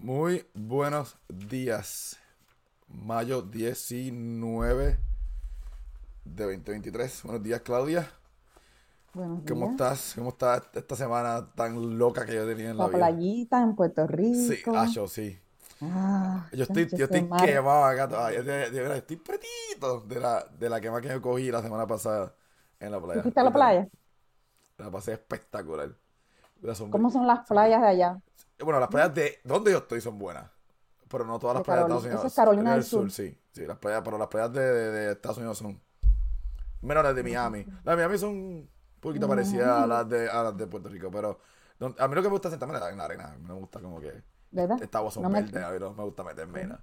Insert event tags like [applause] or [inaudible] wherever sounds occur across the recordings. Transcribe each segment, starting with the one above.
Muy buenos días. Mayo 19 de 2023. Buenos días, Claudia. Buenos ¿Cómo días. estás? ¿Cómo estás esta semana tan loca que yo tenía en la La vida? playita en Puerto Sí, Rico. ah, yo sí. Ah, Yo estoy, yo estoy quemado acá todavía. De, de verdad, estoy pretito de la, de la quema que me cogí la semana pasada en la ¿Tú playa. fuiste a la playa? La pasé espectacular. La ¿Cómo son las playas de allá? Bueno, las playas de donde yo estoy son buenas. Pero no todas las De playas de. Estados Unidos. Es Carolina del Sur. sí. Sí, las playas, pero las playas de, de- de Estados Unidos son. Menos las de Miami. Las de Miami son un poquito parecidas a las de, a las de Puerto Rico. Pero a mí lo que me gusta es sentarme en la arena. Me gusta como que. ¿Verdad? Esta son No me-. A mí no me gusta meterme en la-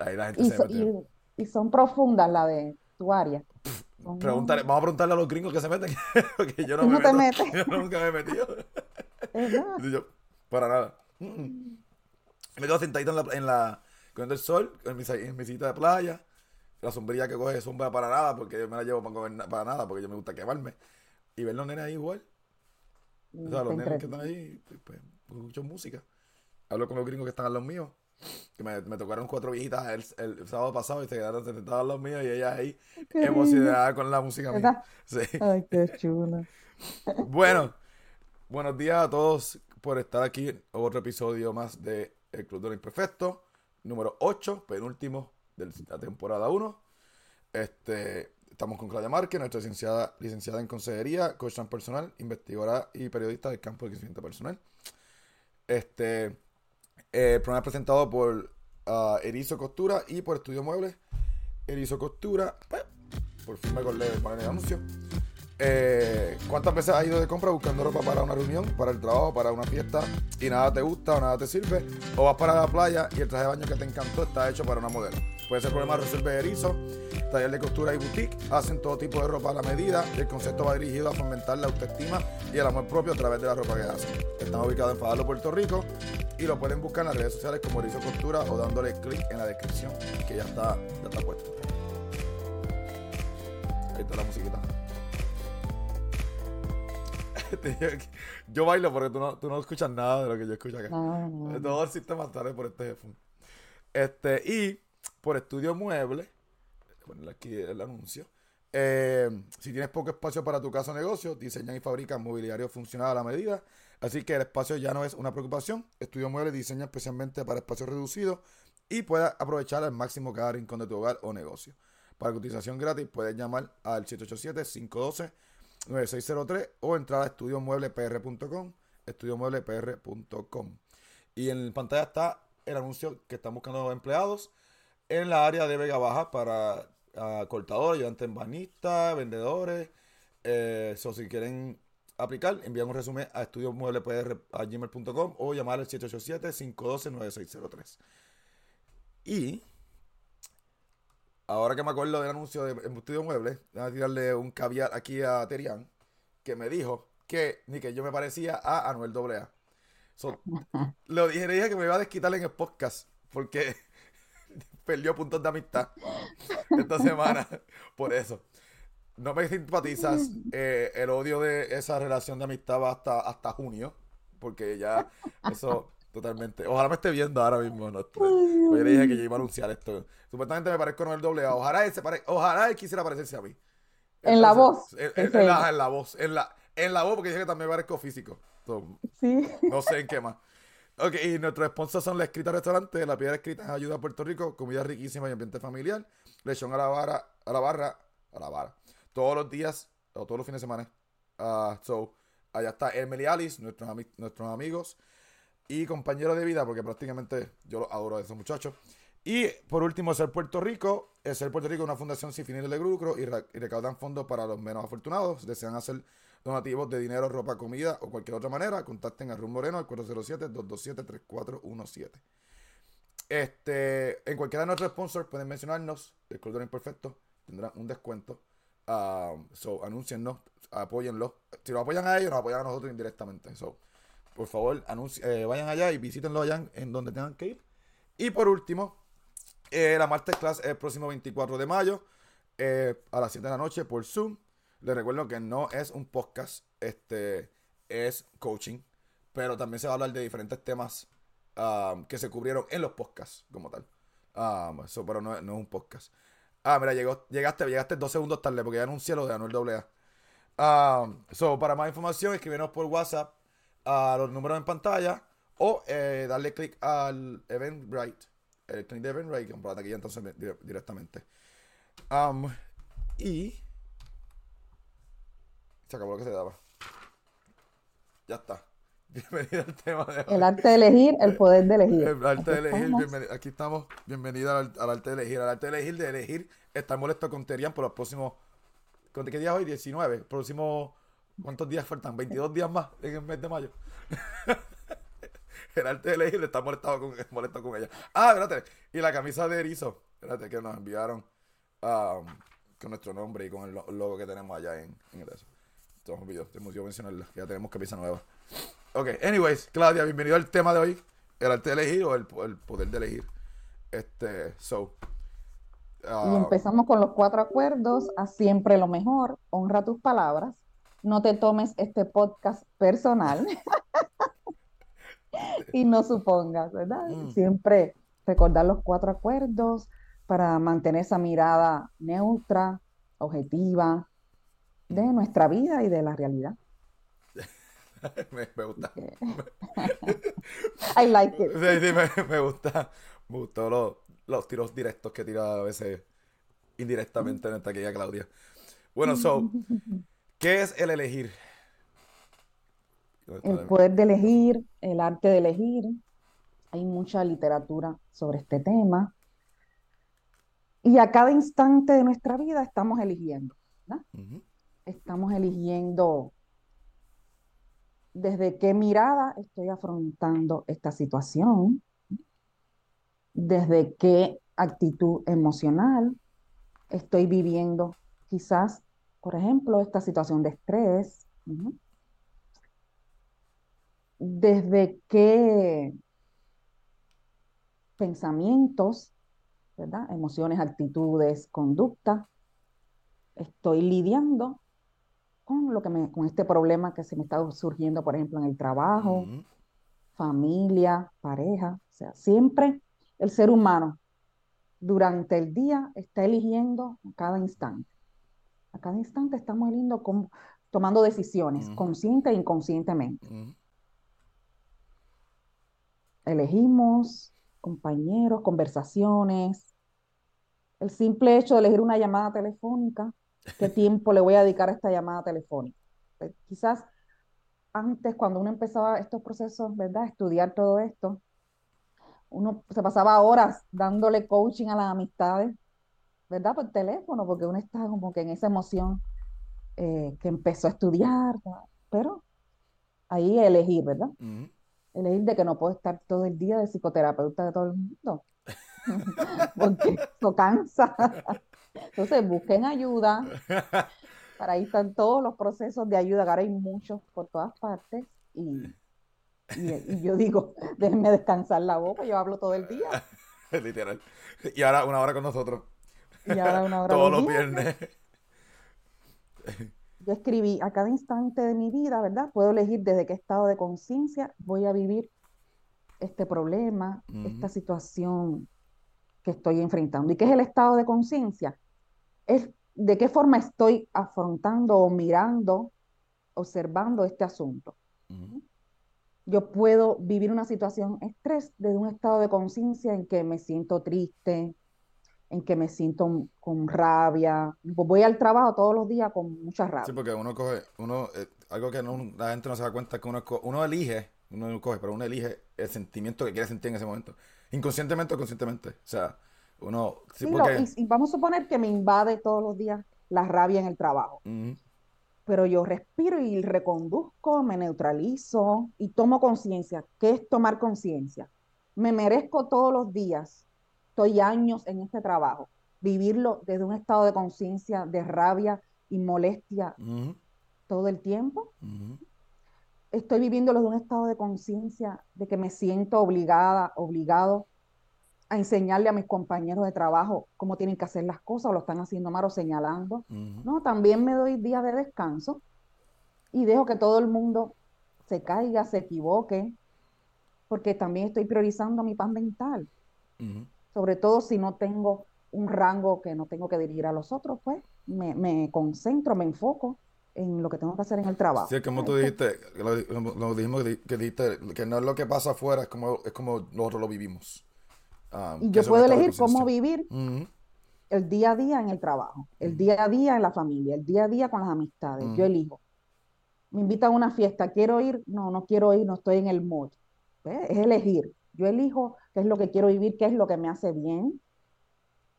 Ahí la gente Y, se so- mete. y, y son profundas las de tu área. Preguntarle- vamos a preguntarle a los gringos que se meten. [laughs] Porque yo no me no te metes. [laughs] Yo nunca me he metido. [laughs] Yo, para nada. Mm, mm. Me quedo sentadito en la, en la cogiendo el sol, en mi, en mi silla de playa. La sombrilla que coge sombra para nada, porque yo me la llevo para, para nada, porque yo me gusta quemarme. Y ver los nenes ahí igual. O sea, los nenes que están ahí, pues, escucho música. Hablo con los gringos que están a los míos. Que me, me tocaron cuatro viejitas el, el sábado pasado y se quedaron sentadas a los míos y ellas ahí Qué lindo. emocionadas con la música mía. Ay, qué chulo. [laughs] Bueno, buenos días a todos por estar aquí en otro episodio más de El Club de lo Imperfecto, número 8, penúltimo de la temporada 1. Este, estamos con Claudia Márquez, nuestra licenciada, licenciada en consejería, coach personal, investigadora y periodista del campo de crecimiento personal. Este, eh, el programa es presentado por ah, Erizo Costura y por Estudio Muebles. Erizo Costura, pues, por fin me acordé de poner el anuncio. Eh, ¿Cuántas veces has ido de compra buscando ropa para una reunión, para el trabajo, para una fiesta y nada te gusta o nada te sirve? O vas para la playa y el traje de baño que te encantó está hecho para una modelo. Puede ser problema resuelve Erizo, taller de costura y boutique, hacen todo tipo de ropa a la medida. El concepto va dirigido a fomentar la autoestima y el amor propio a través de la ropa que hacen. Están ubicados en Fajardo, Puerto Rico y lo pueden buscar en las redes sociales como Erizo Costura o dándole clic en la descripción que ya está, ya está puesto. Ahí está la musiquita. [laughs] Yo bailo porque tú no, tú no escuchas nada de lo que yo escucho acá. No, no, no. Todo el sistema sale por este headphone. Este, y por Estudio Mueble, ponerle aquí el anuncio. eh, si tienes poco espacio para tu casa o negocio, diseñan y fabrican mobiliario funcional a la medida. Así que el espacio ya no es una preocupación. Estudio Mueble diseña especialmente para espacios reducidos y puedas aprovechar al máximo cada rincón de tu hogar o negocio. Para cotización gratis puedes llamar al 787-512-9603 o entrar a estudiomueblepr.com, estudiomueblepr.com. Y en pantalla está el anuncio que están buscando empleados en la área de Vega Baja para ah, cortadores, ayudantes banistas, vendedores. Eh, so, si quieren aplicar, envían un resumen a estudiomueblepr.gmail.com o llamar al 787-512-9603. Y ahora que me acuerdo del anuncio de Estudio Mueble, voy a tirarle un caviar aquí a Terian, que me dijo que ni que yo me parecía a Anuel AA. So, [laughs] lo dije, le dije que me iba a desquitar en el podcast, porque [laughs] perdió puntos de amistad [laughs] esta semana por eso. No me simpatizas. eh, el odio de esa relación de amistad va hasta, hasta junio, porque ya eso totalmente. Ojalá me esté viendo ahora mismo. No, yo le dije que yo iba a anunciar esto. Supuestamente me parezco con el doble A. Ojalá él, se pare- ojalá él quisiera parecerse a mí. En la voz, En, en en- en la, en la voz. En la, en la voz, porque dije que también me parezco físico. So, Sí. no sé en qué más. Ok, y nuestros sponsors son La Escrita Restaurante, La Piedra Escrita en Ayuda a Puerto Rico, comida riquísima y ambiente familiar, lechón a la barra, a la barra, a la barra, todos los días, o todos los fines de semana. Ah, so, allá está Emily Alice, nuestros, ami- nuestros amigos y compañeros de vida, porque prácticamente yo los adoro a esos muchachos. Y por último, Ser Puerto Rico. Ser Puerto Rico es una fundación sin fines de lucro y, re- y recaudan fondos para los menos afortunados. Desean hacer donativos de dinero, ropa, comida o cualquier otra manera. Contacten a Rum Moreno al 407-227-3417. Este, en cualquiera de nuestros sponsors pueden mencionarnos. El Club lo Imperfecto tendrán un descuento. Ah, so, anúnciennos, apóyenlos. Si nos apoyan a ellos, nos apoyan a nosotros indirectamente. So, por favor, eh, vayan allá y visítenlo allá en, donde tengan que ir. Y por último, eh, la Masterclass el próximo 24 de mayo eh, a las 7 de la noche por Zoom. Les recuerdo que no es un podcast, este es coaching, pero también se va a hablar de diferentes temas um, que se cubrieron en los podcasts como tal. Um, eso, pero no, no es un podcast. Ah, mira, llegaste, llegaste dos segundos tarde porque ya anuncié lo de Anuel AA. Um, so, para más información, escríbenos por WhatsApp a los números en pantalla o eh, darle clic al Eventbrite, el clic de Eventbrite, comprar aquí entonces dire- directamente. Um, y se acabó lo que se daba. Ya está. [laughs] Bienvenida al tema de. El arte de elegir, el poder de elegir. El arte de Aquí elegir, estamos. bienveni- aquí estamos, bienvenida al, al arte de elegir, al arte de elegir, de elegir, estar molesto con Terian por los próximos, ¿con qué día es hoy? 19, próximos, ¿cuántos días faltan? 22 días más en el mes de mayo. [laughs] el arte de elegir está molestado con, molesto con ella. Ah, espérate, y la camisa de erizo, espérate, que nos enviaron um, con nuestro nombre y con el lo- logo que tenemos allá en, en el eso. Todos los videos, te emocionó mencionarla, que ya tenemos camisa nueva. Ok, anyways, Claudia, bienvenido al tema de hoy. El arte de elegir o el, el poder de elegir. Este, so. Y ah, empezamos con los cuatro acuerdos, a siempre lo mejor, honra tus palabras, no te tomes este podcast personal [laughs] y no supongas, ¿verdad? Mm. Siempre recordar los cuatro acuerdos para mantener esa mirada neutra, objetiva de nuestra vida y de la realidad. [laughs] me, me gusta. [laughs] I like it. Sí, sí, me, me gusta. Me gustó los, los tiros directos que tira a veces indirectamente nuestra querida Claudia. Bueno, so, ¿qué es el elegir? ¿Dónde está El poder de elegir, el arte de elegir. Hay mucha literatura sobre este tema. Y a cada instante de nuestra vida estamos eligiendo, Estamos eligiendo desde qué mirada estoy afrontando esta situación, desde qué actitud emocional estoy viviendo quizás, por ejemplo, esta situación de estrés. Desde qué pensamientos, ¿verdad? Emociones, actitudes, conducta estoy lidiando con lo que me, con este problema que se me está surgiendo, por ejemplo, en el trabajo, familia, pareja. O sea, siempre el ser humano durante el día está eligiendo cada instante. A cada instante estamos eligiendo cómo- tomando decisiones, consciente e inconscientemente. Elegimos compañeros, conversaciones. El simple hecho de elegir una llamada telefónica, ¿qué [laughs] tiempo le voy a dedicar a esta llamada telefónica? Eh, Quizás antes, cuando uno empezaba estos procesos, ¿verdad? Estudiar todo esto, uno se pasaba horas dándole coaching a las amistades, ¿verdad? Por teléfono, porque uno está como que en esa emoción eh, que empezó a estudiar, ¿verdad? pero ahí elegir, ¿verdad? Elegir de que no puedo estar todo el día de psicoterapeuta de todo el mundo, [laughs] porque eso cansa. Entonces busquen ayuda, para ahí están todos los procesos de ayuda, ahora hay muchos por todas partes, y, y, y yo digo, déjenme descansar la boca, yo hablo todo el día, [laughs] Literal. Y ahora una hora con nosotros. Y ahora una hora Todos los viernes. [laughs] Yo escribí, a cada instante de mi vida, ¿verdad? Puedo elegir desde qué estado de conciencia voy a vivir este problema, esta situación que estoy enfrentando. ¿Y qué es el estado de conciencia? Es de qué forma estoy afrontando o mirando, observando este asunto. Yo puedo vivir una situación estrés desde un estado de conciencia en que me siento triste, en que me siento con rabia. Voy al trabajo todos los días con mucha Sí, rabia. porque uno coge, uno, eh, algo que no- la gente no se da cuenta es que uno, uno elige, uno no coge, pero uno elige el sentimiento que quiere sentir en ese momento. Inconscientemente o conscientemente. O sea, uno, sí, Sí, lo- y, y vamos a suponer que me invade todos los días la rabia en el trabajo, pero yo respiro y reconduzco, me neutralizo y tomo conciencia. ¿Qué es tomar conciencia? Me merezco todos los días, estoy años en este trabajo, vivirlo desde un estado de conciencia, de rabia y molestia todo el tiempo. Estoy viviéndolo desde un estado de conciencia de que me siento obligada, obligado a enseñarle a mis compañeros de trabajo cómo tienen que hacer las cosas o lo están haciendo mal o señalando. No, también me doy días de descanso y dejo que todo el mundo se caiga, se equivoque porque también estoy priorizando mi paz mental. Sobre todo si no tengo un rango que no tengo que dirigir a los otros, pues me, me concentro, me enfoco en lo que tengo que hacer en el trabajo. Sí, como tú dijiste, lo, dijimos que dijiste, que no es lo que pasa afuera, es como, es como nosotros lo vivimos. Um, y yo puedo elegir cómo vivir el día a día en el trabajo, el día a día en la familia, el día a día con las amistades. Yo elijo. Me invitan a una fiesta, ¿quiero ir? No, no quiero ir, no estoy en el mood. Es elegir. Yo elijo qué es lo que quiero vivir, qué es lo que me hace bien,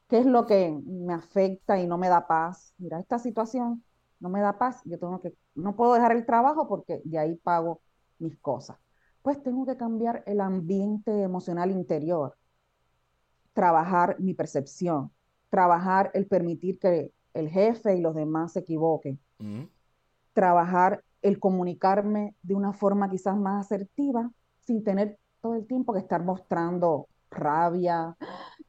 qué es lo que me afecta y no me da paz. Mira, esta situación no me da paz, yo tengo que, no puedo dejar el trabajo porque de ahí pago mis cosas. Pues tengo que cambiar el ambiente emocional interior, trabajar mi percepción, trabajar el permitir que el jefe y los demás se equivoquen, trabajar el comunicarme de una forma quizás más asertiva sin tener todo el tiempo que estar mostrando rabia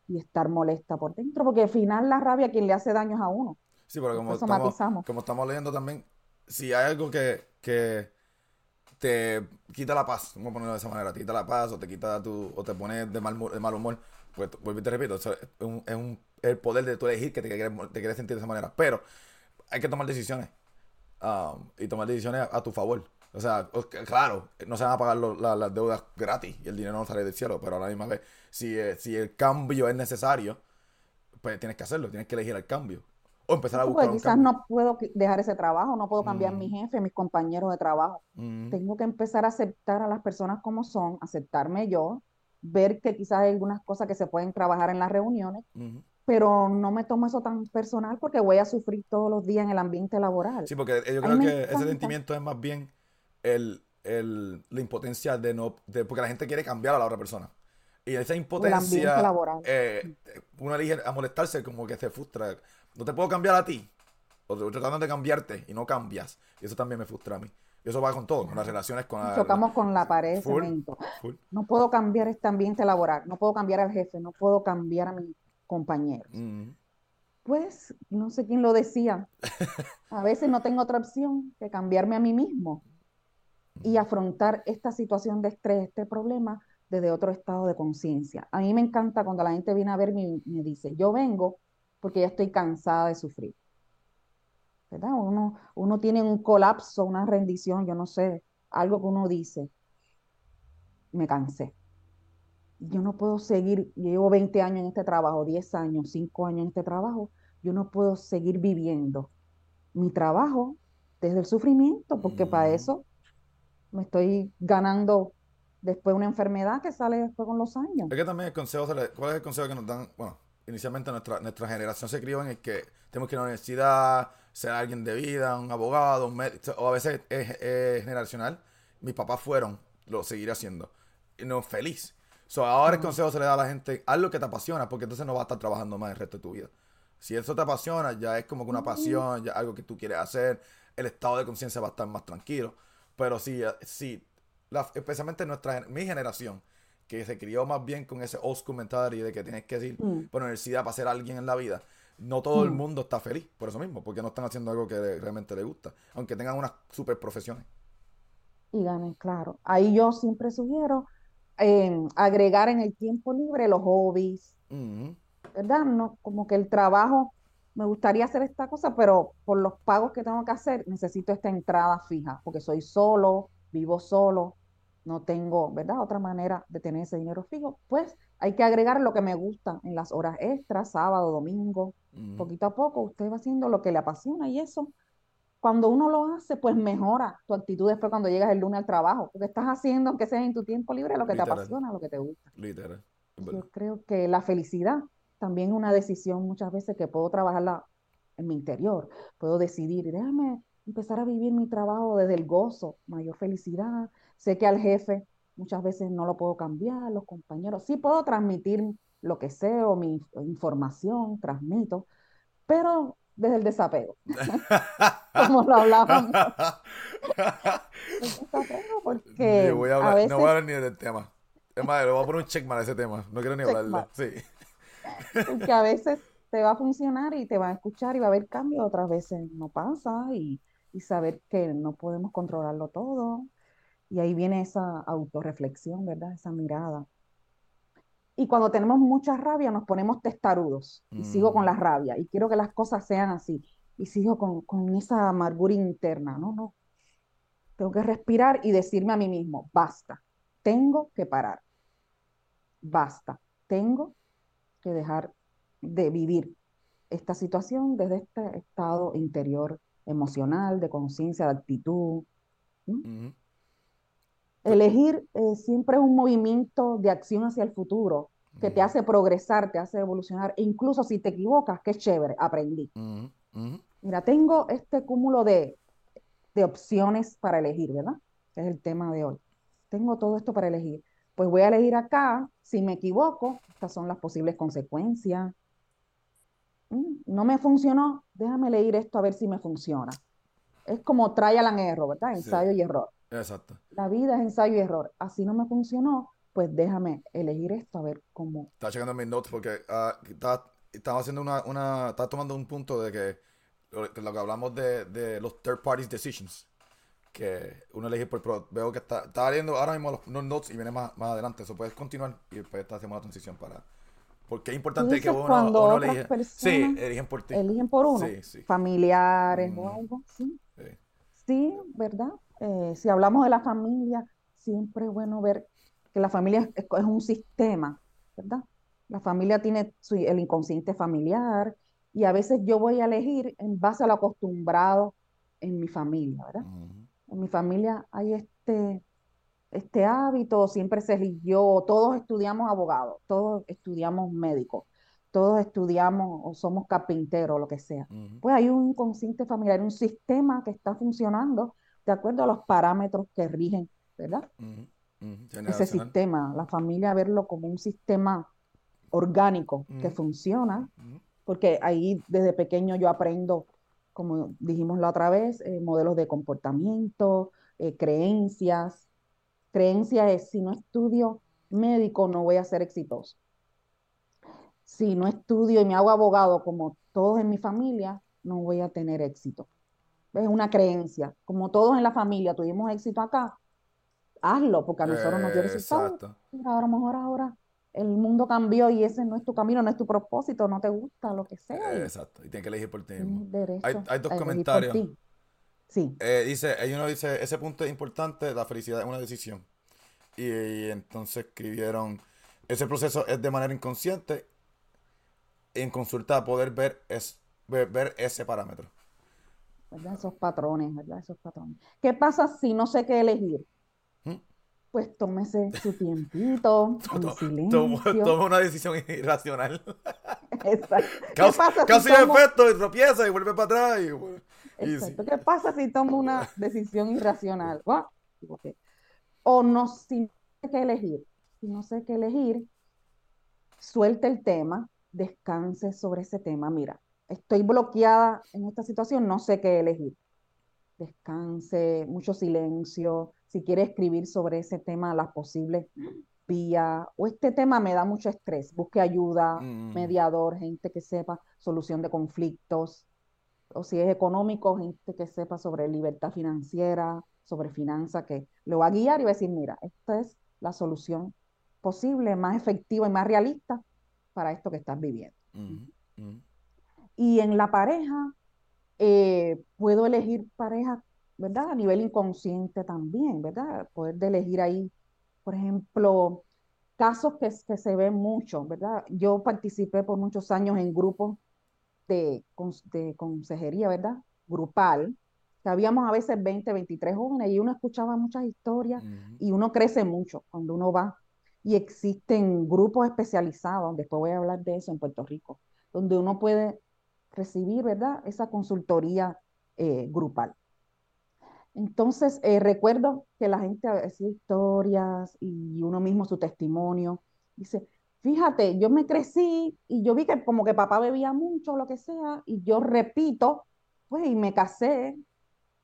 y estar molesta por dentro, porque al final la rabia quien le hace daños a uno. Sí, pero como estamos, como estamos leyendo también, si hay algo que, que te quita la paz, vamos a ponerlo de esa manera, te quita la paz o te quita tu, o te pone de mal, de mal humor, pues vuelvo y te repito, es, un, es un, el poder de tú elegir que te quieres, te quieres sentir de esa manera. Pero hay que tomar decisiones um, y tomar decisiones a, tu favor. O sea, claro, no se van a pagar las deudas gratis y el dinero no sale del cielo, pero a la misma vez, si, eh, si el cambio es necesario, pues tienes que hacerlo, tienes que elegir el cambio o empezar a buscar pues quizás no puedo dejar ese trabajo, no puedo cambiar mi mm. jefe, mis compañeros de trabajo. Mm. Tengo que empezar a aceptar a las personas como son, aceptarme yo, ver que quizás hay algunas cosas que se pueden trabajar en las reuniones, pero no me tomo eso tan personal porque voy a sufrir todos los días en el ambiente laboral. Sí, porque yo creo que ese sentimiento es más bien el, el, la impotencia de no, de, porque la gente quiere cambiar a la otra persona. Y esa impotencia, eh, uno elige a molestarse como que se frustra no te puedo cambiar a ti. O tratando de cambiarte y no cambias. Y eso también me frustra a mí. Y eso va con todo, con las relaciones con la, Chocamos con la pared No puedo cambiar este ambiente laboral, no puedo cambiar al jefe, no puedo cambiar a mis compañeros. Pues no sé quién lo decía. [laughs] A veces no tengo otra opción que cambiarme a mí mismo y afrontar esta situación de estrés, este problema, desde otro estado de conciencia. A mí me encanta cuando la gente viene a verme y me dice, yo vengo porque ya estoy cansada de sufrir. ¿Verdad? Uno, uno tiene un colapso, una rendición, yo no sé, algo que uno dice, me cansé. Yo no puedo seguir, yo llevo 20 años en este trabajo, 10 años, 5 años en este trabajo, yo no puedo seguir viviendo mi trabajo desde el sufrimiento, porque para mm. eso me estoy ganando después una enfermedad que sale después con los años. Es que también el consejo, ¿cuál es el consejo que nos dan? Bueno, inicialmente nuestra, nuestra generación se crió en el que tenemos que ir a la universidad, ser alguien de vida, un abogado, un médico, o a veces es, generacional. Mis papás fueron, lo seguiré haciendo. Y no feliz. So, ahora el consejo se le da a la gente, haz lo que te apasiona, porque entonces no vas a estar trabajando más el resto de tu vida. Si eso te apasiona, ya es como que una pasión, ya algo que tú quieres hacer, el estado de conciencia va a estar más tranquilo. Pero si, si especialmente nuestra, mi generación, que se crió más bien con ese old school mentality de que tienes que ir mm. por universidad para ser alguien en la vida, no todo el mm. mundo está feliz por eso mismo, porque no están haciendo algo que realmente le gusta, aunque tengan unas super profesiones. Y ganen, claro. Ahí yo siempre sugiero em, agregar en el tiempo libre los hobbies, ¿verdad? No, como que el trabajo, me gustaría hacer esta cosa, pero por los pagos que tengo que hacer, necesito esta entrada fija, porque soy solo, vivo solo, no tengo, ¿verdad? Otra manera de tener ese dinero fijo, pues hay que agregar lo que me gusta en las horas extras, sábado, domingo, poquito a poco usted va haciendo lo que le apasiona y eso, cuando uno lo hace, pues mejora tu actitud después cuando llegas el lunes al trabajo, porque estás haciendo, aunque sea en tu tiempo libre, lo que te apasiona, lo que te gusta. Literal. Yo creo que la felicidad también una decisión muchas veces que puedo trabajarla en mi interior, puedo decidir, déjame empezar a vivir mi trabajo desde el gozo, mayor felicidad, Sé que al jefe muchas veces no lo puedo cambiar, los compañeros, sí puedo transmitir lo que sé o mi información, transmito, pero desde el desapego, [laughs] como lo hablábamos. [laughs] porque voy a hablar, no voy a hablar ni del tema. Es más, le voy a poner un checkmark a ese tema, no quiero ni hablarlo. Sí. Porque a veces te va a funcionar y te va a escuchar y va a haber cambio, otras veces no pasa y, y saber que no podemos controlarlo todo. Y ahí viene esa autorreflexión, ¿verdad? Esa mirada. Y cuando tenemos mucha rabia nos ponemos testarudos. Y sigo con la Mm, rabia y quiero que las cosas sean así. Y sigo con, con esa amargura interna. No, no, tengo que respirar y decirme a mí mismo, basta, tengo que parar, basta, tengo que dejar de vivir esta situación desde este estado interior emocional, de conciencia, de actitud. ¿m? ujú. Tú- Elegir eh, siempre es un movimiento de acción hacia el futuro que te ujú, hace progresar, te hace evolucionar, e incluso si te equivocas, qué chévere, aprendí. ujú, ujú. Mira, tengo este cúmulo de, de opciones para elegir, ¿verdad? Que es el tema de hoy. Tengo todo esto para elegir. Pues voy a elegir acá, si me equivoco, estas son las posibles consecuencias. Mm, No me funcionó, déjame elegir esto a ver si me funciona. Es como trial and error, ¿verdad? Sí, Ensayo y error. exacto. La vida es ensayo y error. Así no me funcionó, pues déjame elegir esto a ver cómo. Estaba checando mis notes porque ah, estaba, estaba haciendo una, una, estaba tomando un punto de que lo, que lo que hablamos de, de los third parties decisions, que uno elige por, pero veo que está, estaba leyendo ahora mismo los, los notes y viene más, más adelante, eso puedes continuar y después hacemos la transición para, porque es importante que uno, cuando uno otras elige, sí, personas eligen por ti, eligen por uno, sí, sí, familiares o mm, algo, ¿sí? sí, Sí, ¿verdad? Eh, si hablamos de la familia, siempre es bueno ver que la familia es, es un sistema, ¿verdad? La familia tiene su- el inconsciente familiar y a veces yo voy a elegir en base a lo acostumbrado en mi familia, ¿verdad? ujú, En mi familia hay este, este hábito, siempre se eligió, todos estudiamos abogados, todos estudiamos médicos, todos estudiamos o somos carpinteros, lo que sea. Pues hay un inconsciente familiar, un sistema que está funcionando de acuerdo a los parámetros que rigen, ¿verdad? Ese sistema, la familia, verlo como un sistema orgánico que funciona, porque ahí desde pequeño yo aprendo, como dijimos la otra vez, eh, modelos de comportamiento, eh, creencias. Creencia es, si no estudio médico, no voy a ser exitoso. Si no estudio y me hago abogado como todos en mi familia, no voy a tener éxito. Es una creencia. Como todos en la familia tuvimos éxito acá, hazlo, porque a nosotros nos dio eh, resultados. exacto, Mira, a lo mejor ahora el mundo cambió y ese no es tu camino, no es tu propósito, no te gusta, lo que sea, exacto, y tienes que elegir por ti mismo. Hay, hay dos comentarios. Sí, Eh, dice, hay uno dice, ese punto es importante, la felicidad es una decisión. Y, y entonces escribieron, ese proceso es de manera inconsciente, en consulta poder ver, es, ver, ver ese parámetro. ¿verdad? Esos patrones, ¿verdad? Esos patrones. ¿Qué pasa si no sé qué elegir? ¿Mm? Pues tómese su tiempito, [laughs] en silencio. toma una decisión irracional. [laughs] Exacto. ¿Qué Causa, pasa si causa y tomo, efecto, y tropieza y vuelve para atrás. Y, exacto, ¿qué pasa si tomo una decisión irracional? O no, si no sé qué elegir. Si no sé qué elegir, suelte el tema, descanse sobre ese tema. Mira, estoy bloqueada en esta situación, no sé qué elegir. Descanse, mucho silencio. Si quiere escribir sobre ese tema, las posibles vías, o este tema me da mucho estrés, busque ayuda, Mm, mediador, gente que sepa solución de conflictos, o si es económico, gente que sepa sobre libertad financiera, sobre finanzas, que lo va a guiar y va a decir, mira, esta es la solución posible, más efectiva y más realista para esto que estás viviendo. ujú. Y en la pareja, eh, puedo elegir pareja, ¿verdad? A nivel inconsciente también, ¿verdad? Poder de elegir ahí, por ejemplo, casos que, que se ven mucho, ¿verdad? Yo participé por muchos años en grupos de, de consejería, ¿verdad? Grupal, que habíamos a veces 20, 23 jóvenes y uno escuchaba muchas historias y uno crece mucho cuando uno va. Y existen grupos especializados, después voy a hablar de eso en Puerto Rico, donde uno puede recibir, ¿verdad? Esa consultoría eh, grupal. Entonces, eh, recuerdo que la gente hacía historias y uno mismo su testimonio. Dice, fíjate, yo me crecí y yo vi que como que papá bebía mucho, lo que sea, y yo repito, pues, y me casé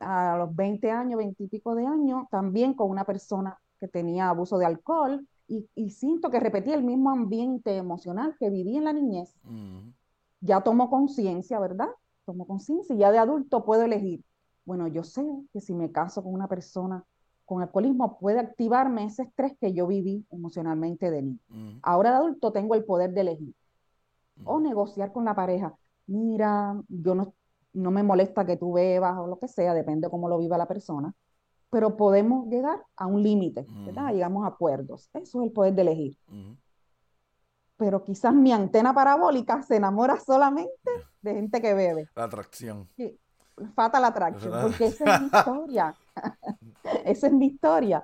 a los 20 años, 20 y pico de años, también con una persona que tenía abuso de alcohol, y, y siento que repetí el mismo ambiente emocional que viví en la niñez. Ya tomo conciencia, ¿verdad? Tomo conciencia y ya de adulto puedo elegir. Bueno, yo sé que si me caso con una persona con alcoholismo puede activarme ese estrés que yo viví emocionalmente de niño. Ujú, Ahora de adulto tengo el poder de elegir o ujú, negociar con la pareja. Mira, yo no, no me molesta que tú bebas o lo que sea, depende de cómo lo viva la persona, pero podemos llegar a un límite, ¿verdad? ujú, Llegamos a acuerdos. Eso es el poder de elegir. ujú. Pero quizás mi antena parabólica se enamora solamente [laughs] de gente que bebe. La atracción. Sí, Fatal Attraction, porque esa es mi [laughs] historia. [laughs] Esa es mi historia.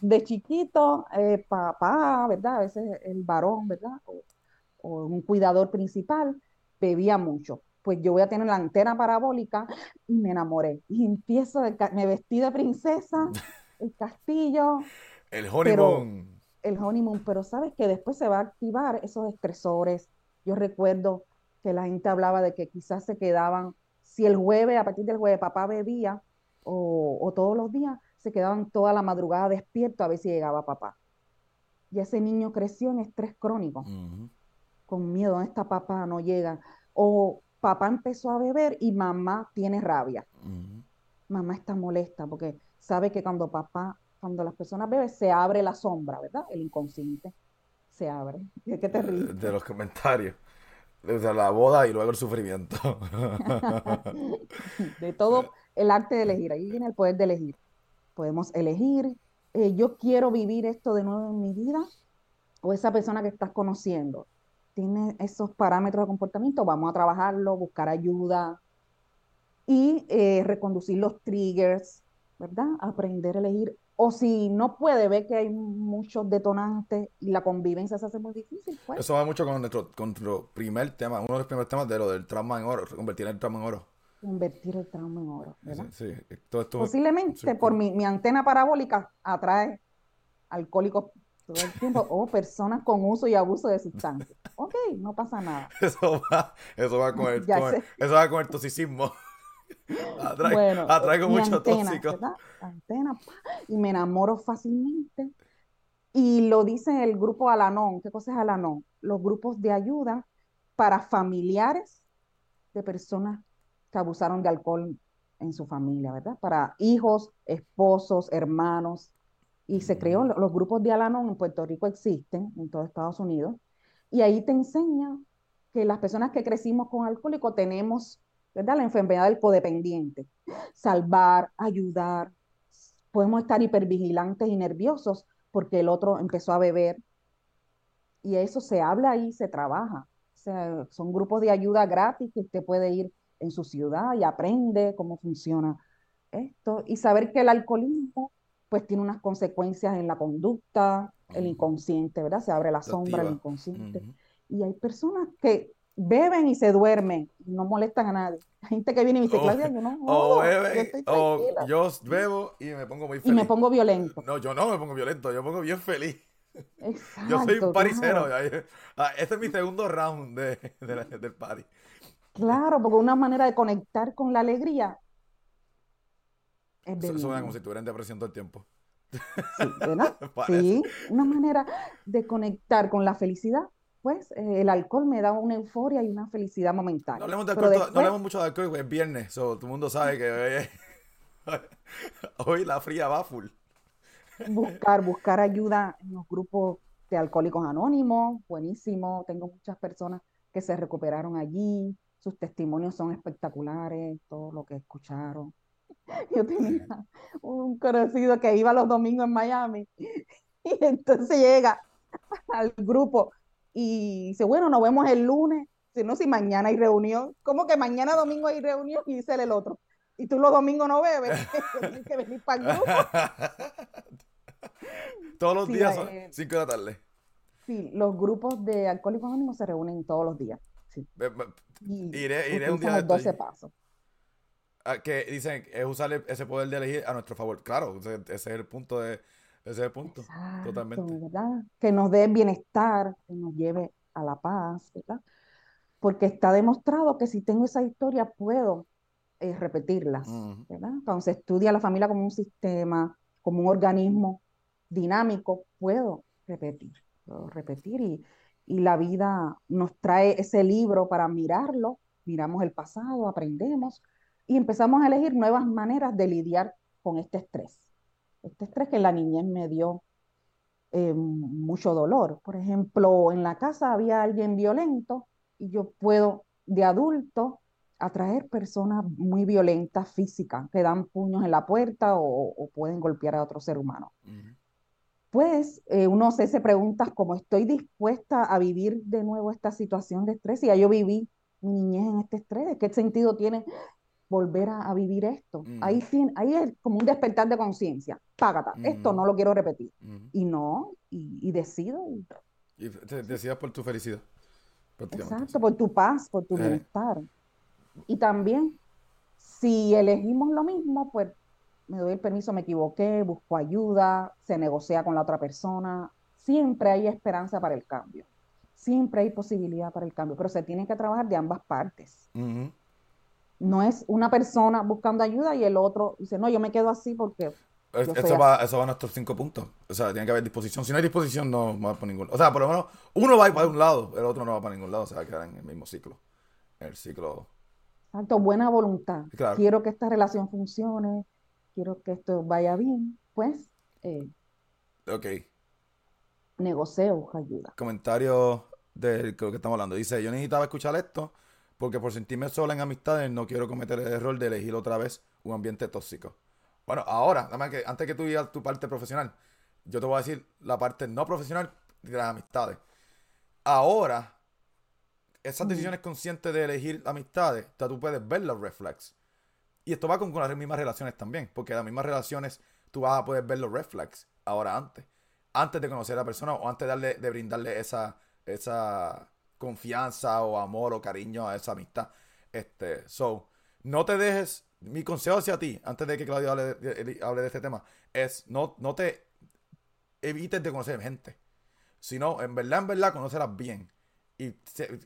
De chiquito, eh, papá, ¿verdad? A veces el varón, ¿verdad? O, o un cuidador principal bebía mucho. Pues yo voy a tener la antena parabólica y me enamoré. Y empiezo, de me vestí de princesa, [laughs] el castillo, El pero honeymoon. el honeymoon, pero sabes que después se va a activar esos estresores. Yo recuerdo que la gente hablaba de que quizás se quedaban, si el jueves, a partir del jueves, papá bebía o, o todos los días, se quedaban toda la madrugada despierto a ver si llegaba papá. Y ese niño creció en estrés crónico, con miedo, ¿dónde está papá? No llega. O papá empezó a beber y mamá tiene rabia. Mamá está molesta porque sabe que cuando papá, cuando las personas beben, se abre la sombra, ¿verdad? El inconsciente se abre. ¿De qué te ríes? De los comentarios. O sea, la boda y luego el sufrimiento. [laughs] De todo el arte de elegir. Ahí viene el poder de elegir. Podemos elegir, eh, yo quiero vivir esto de nuevo en mi vida, o esa persona que estás conociendo tiene esos parámetros de comportamiento, vamos a trabajarlo, buscar ayuda y eh, reconducir los triggers, ¿verdad? Aprender a elegir. O si no puede, ver que hay muchos detonantes y la convivencia se hace muy difícil, pues Eso va mucho con nuestro, con nuestro primer tema, uno de los primeros temas de lo del trauma en oro, convertir el trauma en oro. convertir el trauma en oro, Sí, ¿verdad? sí, todo esto. Posiblemente sí, por mi, mi antena parabólica atrae alcohólicos todo el tiempo [laughs] o personas con uso y abuso de sustancias. Ok, no pasa nada. [laughs] Eso va, eso va con el, [laughs] con el- eso va con el toxicismo. [laughs] Atrae, Bueno, mi mucho antena, tóxico. Antena, y me enamoro fácilmente. Y lo dice el grupo Alanón. ¿Qué cosa es Alanón? Los grupos de ayuda para familiares de personas que abusaron de alcohol en su familia, ¿verdad? Para hijos, esposos, hermanos. Y se creó, los grupos de Alanón en Puerto Rico existen, en todo Estados Unidos. Y ahí te enseña que las personas que crecimos con alcohólico tenemos, ¿verdad? La enfermedad del codependiente. Salvar, ayudar. Podemos estar hipervigilantes y nerviosos porque el otro empezó a beber. Y eso se habla ahí, se trabaja. O sea, son grupos de ayuda gratis que usted puede ir en su ciudad y aprende cómo funciona esto. Y saber que el alcoholismo pues tiene unas consecuencias en la conducta, el inconsciente, ¿verdad? Se abre la sombra, el inconsciente. Y hay personas que beben y se duermen, no molestan a nadie. Hay gente que viene y me dice, O, Claudia, yo no o jodo, yo bebe, o tranquila. yo bebo y me pongo muy Y me feliz. pongo violento. No, yo no me pongo violento, yo me pongo bien feliz. [laughs] Yo soy un Exacto, paricero. claro. ah, Este es mi segundo round de, de la- del party. Claro, porque una manera de conectar con la alegría es Su- Suena como bebiendo. si estuviera en depresión todo el tiempo. Sí, ¿verdad? [laughs] Sí, una manera de conectar con la felicidad, pues eh, el alcohol me da una euforia y una felicidad No momentánea. hablemos de alcohol, no hablemos mucho de alcohol, es viernes, so, todo el mundo sabe que hoy, [laughs] hoy la fría va full. buscar, [laughs] buscar ayuda en los grupos de alcohólicos anónimos, buenísimo. Tengo muchas personas que se recuperaron allí, sus testimonios son espectaculares, todo lo que escucharon. [laughs] Yo tenía un conocido que iba los domingos en Miami y entonces llega al grupo y dice, bueno, nos vemos el lunes, si no, si mañana hay reunión. ¿Cómo que mañana domingo hay reunión? Y dice el otro, y tú los domingos no bebes, [laughs] tienes que venir para el grupo. [laughs] Todos los Sí, días son eh, 5 de la tarde. Sí, los grupos de alcohólicos anónimos se reúnen todos los días. Sí. Y Iré, iré un día los esto. 12 pasos. Que dicen es usar ese poder de elegir a nuestro favor. Claro, ese es el punto de. Ese es el punto. Exacto, Totalmente. ¿verdad? Que nos dé bienestar, que nos lleve a la paz, ¿verdad? Porque está demostrado que si tengo esa historia puedo eh, repetirlas, Ujú. ¿verdad? Cuando se estudia la familia como un sistema, como un organismo dinámico, puedo repetir, puedo repetir y, y la vida nos trae ese libro para mirarlo, miramos el pasado, aprendemos y empezamos a elegir nuevas maneras de lidiar con este estrés. Este estrés que la niñez me dio eh, mucho dolor. Por ejemplo, en la casa había alguien violento y yo puedo de adulto atraer personas muy violentas físicas, que dan puños en la puerta o, pueden golpear a otro ser humano. Pues eh, uno se hace preguntas como, ¿estoy dispuesta a vivir de nuevo esta situación de estrés? Y ya yo viví mi niñez en este estrés, ¿qué sentido tiene volver a, vivir esto? ahí, ahí es como un despertar de conciencia, págata, esto no lo quiero repetir. Y no, y, decido. Y te decidas por tu felicidad. Exacto, por tu paz, por tu eh. bienestar. Y también, si elegimos lo mismo, pues me doy el permiso, me equivoqué, busco ayuda, se negocia con la otra persona. Siempre hay esperanza para el cambio. Siempre hay posibilidad para el cambio, pero se tiene que trabajar de ambas partes. No es una persona buscando ayuda y el otro dice, no, yo me quedo así porque eso va, eso va a nuestros cinco puntos. O sea, tiene que haber disposición. Si no hay disposición, no va por ningún lado. O sea, por lo menos uno va a ir para un lado, el otro no va para ningún lado. Se va a quedar en el mismo ciclo. En el ciclo. Exacto, buena voluntad. Quiero que esta relación funcione, quiero que esto vaya bien. Pues, eh, ok. Negocio, ayuda. Comentario de lo que estamos hablando. Dice, yo necesitaba escuchar esto porque por sentirme sola en amistades no quiero cometer el error de elegir otra vez un ambiente tóxico. Bueno, ahora, nada más que antes que tú digas tu parte profesional, yo te voy a decir la parte no profesional de las amistades. Ahora, esas decisiones conscientes de elegir amistades, tú puedes ver los reflex. Y esto va con, las mismas relaciones también, porque las mismas relaciones tú vas a poder ver los reflex ahora antes. Antes de conocer a la persona o antes de, darle, de brindarle esa, esa confianza o amor o cariño a esa amistad. Este, so, no te dejes mi consejo hacia ti, antes de que Claudio hable de, este tema, es no, no te evites de conocer gente. Sino, en verdad, en verdad, conocerlas bien. Y,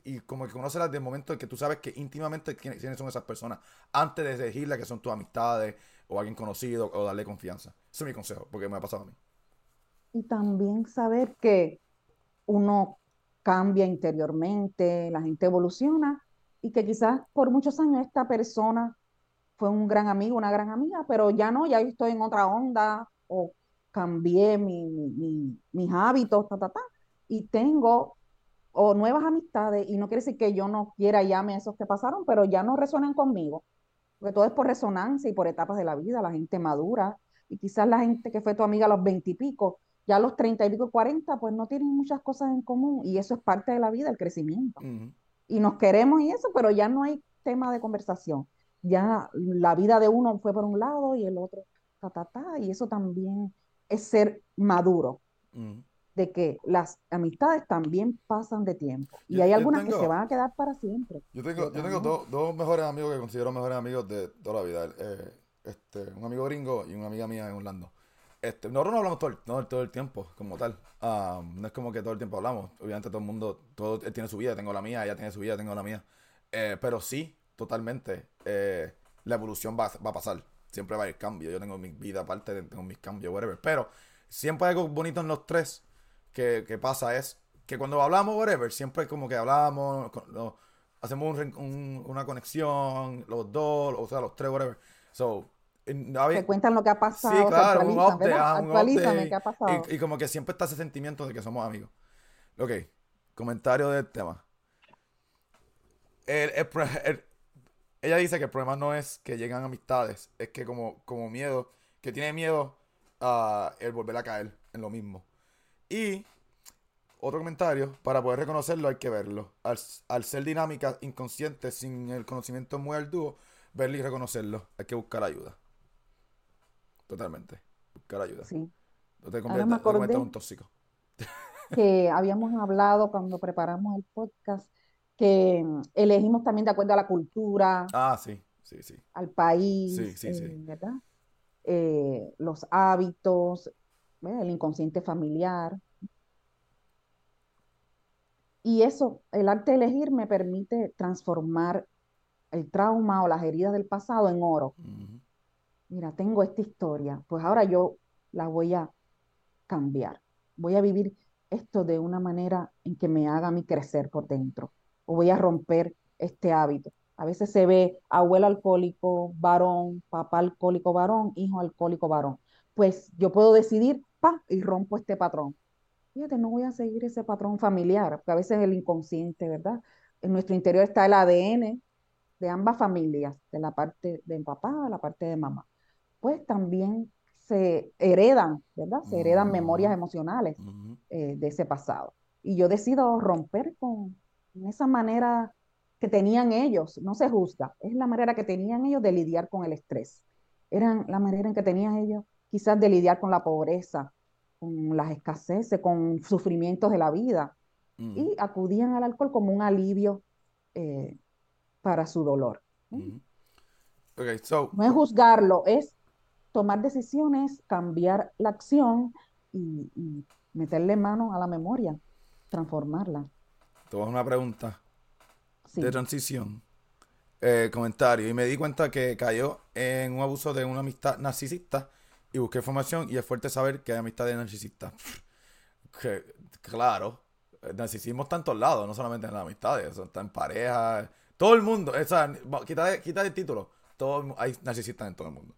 y como que conocerlas el momento en que tú sabes que íntimamente quiénes son esas personas. Antes de decirle que son tus amistades o alguien conocido o darle confianza. Ese es mi consejo, porque me ha pasado a mí. Y también saber que uno cambia interiormente, la gente evoluciona y que quizás por muchos años esta persona fue un gran amigo, una gran amiga, pero ya no, ya estoy en otra onda o cambié mis hábitos, ta, ta, ta, y tengo o nuevas amistades, y no quiere decir que yo no quiera llame esos que pasaron, pero ya no resuenan conmigo, porque todo es por resonancia y por etapas de la vida, la gente madura, y quizás la gente que fue tu amiga a los veintipico, ya los treinta y pico, cuarenta, pues no tienen muchas cosas en común, y eso es parte de la vida, el crecimiento. Y nos queremos y eso, pero ya no hay tema de conversación. Ya la vida de uno fue por un lado y el otro, ta, ta, ta, y eso también es ser maduro, de que las amistades también pasan de tiempo, y hay algunas que se van a quedar para siempre. Yo tengo, yo tengo dos, mejores amigos que considero mejores amigos de toda la vida, eh, este, un amigo gringo y una amiga mía en Orlando. Este, nosotros no hablamos todo el, todo el tiempo, como tal. Ah, no es como que todo el tiempo hablamos. Obviamente todo el mundo, todo él tiene su vida, tengo la mía, ella tiene su vida, tengo la mía. Eh, pero sí, totalmente. Eh, la evolución va, a pasar. Siempre va a haber cambio. Yo tengo mi vida aparte, tengo mis cambios, whatever. Pero siempre hay algo bonito en los tres que, pasa es que cuando hablamos, whatever, siempre como que hablamos, hacemos una conexión, los dos, o sea, los tres, whatever. So, te cuentan lo que ha pasado. Sí, claro, un update, qué ha pasado. Y, como que siempre está ese sentimiento de que somos amigos. Ok, comentario del tema. el, ella dice que el problema no es que llegan amistades, es que como, como miedo, que tiene miedo a el volver a caer en lo mismo. Y otro comentario, para poder reconocerlo hay que verlo. Al, ser dinámica, inconsciente, sin el conocimiento muy dúo, verlo y reconocerlo, hay que buscar ayuda. Totalmente. Buscar ayuda. Sí. No te conviertas en un tóxico. Que habíamos hablado cuando preparamos el podcast que elegimos también de acuerdo a la cultura. Ah, sí, sí, sí. Al país, eh, ¿verdad? Eh, los hábitos, el inconsciente familiar. Y eso, el arte de elegir me permite transformar el trauma o las heridas del pasado en oro. Mira, tengo esta historia, pues ahora yo la voy a cambiar. Voy a vivir esto de una manera en que me haga a mí crecer por dentro o voy a romper este hábito. A veces se ve abuelo alcohólico, varón, papá alcohólico, varón, hijo alcohólico, varón. pues yo puedo decidir, pa, y rompo este patrón. Fíjate, no voy a seguir ese patrón familiar, porque a veces el inconsciente, ¿verdad? En nuestro interior está el ADN de ambas familias, de la parte de papá, de la parte de mamá. Pues también se heredan, ¿verdad? Se heredan memorias emocionales eh, de ese pasado. Y yo decido romper con esa manera que tenían ellos, no se juzga, es la manera que tenían ellos de lidiar con el estrés. Eran la manera en que tenían ellos quizás de lidiar con la pobreza, con las escaseces, con sufrimientos de la vida. Y acudían al alcohol como un alivio eh, para su dolor. no es juzgarlo, es tomar decisiones, cambiar la acción y, meterle mano a la memoria, transformarla. Te una pregunta de transición. Eh, comentario. Y me di cuenta que cayó en un abuso de una amistad narcisista y busqué información y es fuerte saber que hay amistades narcisistas. [laughs] que, claro, el narcisismo está en todos lados, no solamente en las amistades, está en pareja, todo el mundo. O sea, quita, el título. Todo, hay narcisistas en todo el mundo.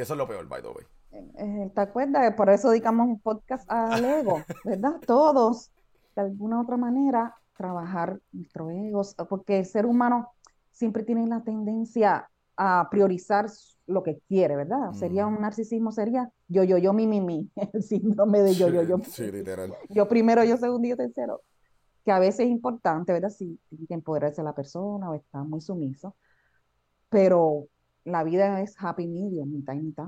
Y eso es lo peor, by the way. Eh, ¿Te acuerdas? Por eso dedicamos un podcast al [laughs] ego, ¿verdad? Todos, de alguna u otra manera, trabajar nuestro ego, porque el ser humano siempre tiene la tendencia a priorizar lo que quiere, ¿verdad? Sería un narcisismo, sería yo, yo, yo, mi, mi, mi, [laughs] el síndrome de yo, yo, yo. Sí, literal. Yo primero, yo segundo, yo tercero. Que a veces es importante, ¿verdad? Sí, tiene que empoderarse la persona o está muy sumiso, pero la vida es happy medium, mitad y mitad.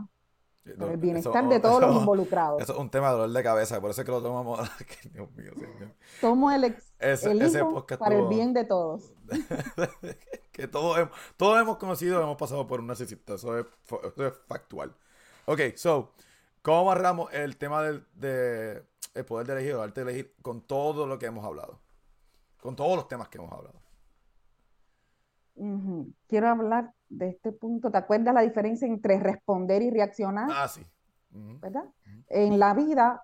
el bienestar de todos los [laughs] involucrados. Eso es un tema de dolor de cabeza, por eso es que lo tomamos. [laughs] Dios mío, Tomo el, ex, para el bien de todos. [laughs] que todos hemos, todos hemos conocido, hemos pasado por un narcisista, eso es, factual. Ok, so, ¿cómo amarramos el tema del de, el poder de elegir o el arte de elegir con todo lo que hemos hablado? Con todos los temas que hemos hablado. Quiero hablar de este punto. ¿Te acuerdas la diferencia entre responder y reaccionar? Ah, sí. ¿Verdad? En la vida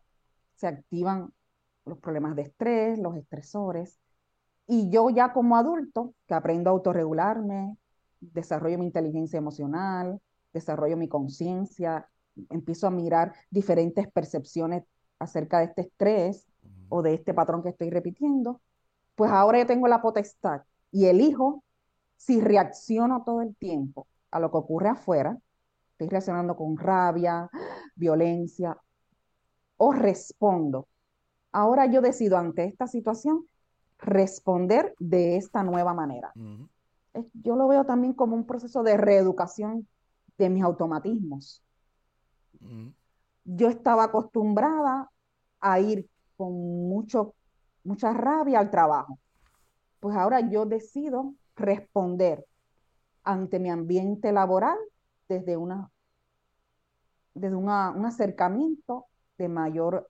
se activan los problemas de estrés, los estresores, y yo ya como adulto, que aprendo a autorregularme, desarrollo mi inteligencia emocional, desarrollo mi conciencia, empiezo a mirar diferentes percepciones acerca de este estrés o de este patrón que estoy repitiendo, pues ahora yo tengo la potestad y elijo si reacciono todo el tiempo a lo que ocurre afuera, estoy reaccionando con rabia, violencia, o respondo. Ahora yo decido ante esta situación responder de esta nueva manera. Yo lo veo también como un proceso de reeducación de mis automatismos. Yo estaba acostumbrada a ir con mucho, mucha rabia al trabajo. Pues ahora yo decido responder ante mi ambiente laboral desde, una, desde un acercamiento de mayor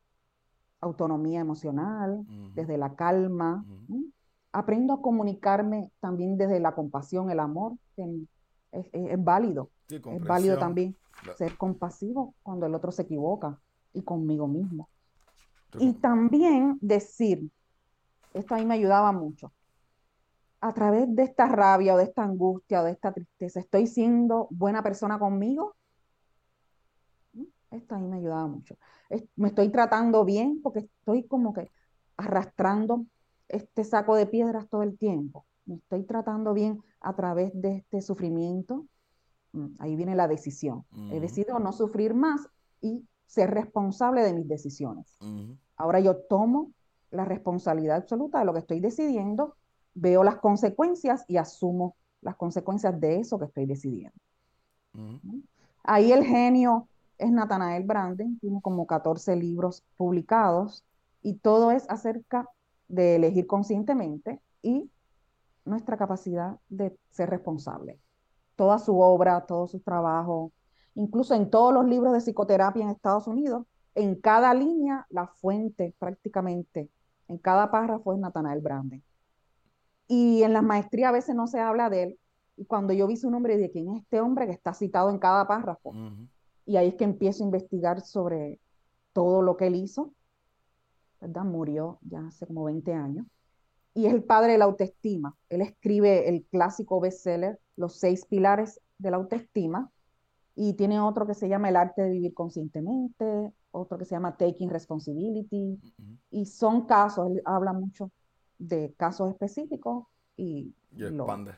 autonomía emocional, desde la calma. Aprendo a comunicarme también desde la compasión, el amor, que es, válido. es válido también ser compasivo cuando el otro se equivoca y conmigo mismo. Y también decir, esto a mí me ayudaba mucho, a través de esta rabia o de esta angustia o de esta tristeza, ¿estoy siendo buena persona conmigo? Esto a mí me ayudaba mucho. Me estoy tratando bien porque estoy como que arrastrando este saco de piedras todo el tiempo. Me estoy tratando bien a través de este sufrimiento. Mm, ahí viene la decisión. He decidido no sufrir más y ser responsable de mis decisiones. Ahora yo tomo la responsabilidad absoluta de lo que estoy decidiendo veo las consecuencias y asumo las consecuencias de eso que estoy decidiendo. Ahí el genio es Nathanael Branden, tiene como 14 libros publicados y todo es acerca de elegir conscientemente y nuestra capacidad de ser responsable. Toda su obra, todo su trabajo, incluso en todos los libros de psicoterapia en Estados Unidos, en cada línea, la fuente prácticamente, en cada párrafo es Nathanael Branden. Y en las maestrías a veces no se habla de él. Y cuando yo vi su nombre, dije, ¿quién es este hombre que está citado en cada párrafo? Y ahí es que empiezo a investigar sobre todo lo que él hizo. ¿verdad? Murió ya hace como 20 años. Y es el padre de la autoestima. Él escribe el clásico bestseller, Los seis pilares de la autoestima. Y tiene otro que se llama El arte de vivir conscientemente, otro que se llama Taking Responsibility. Y son casos, él habla mucho de casos específicos y, Y expande.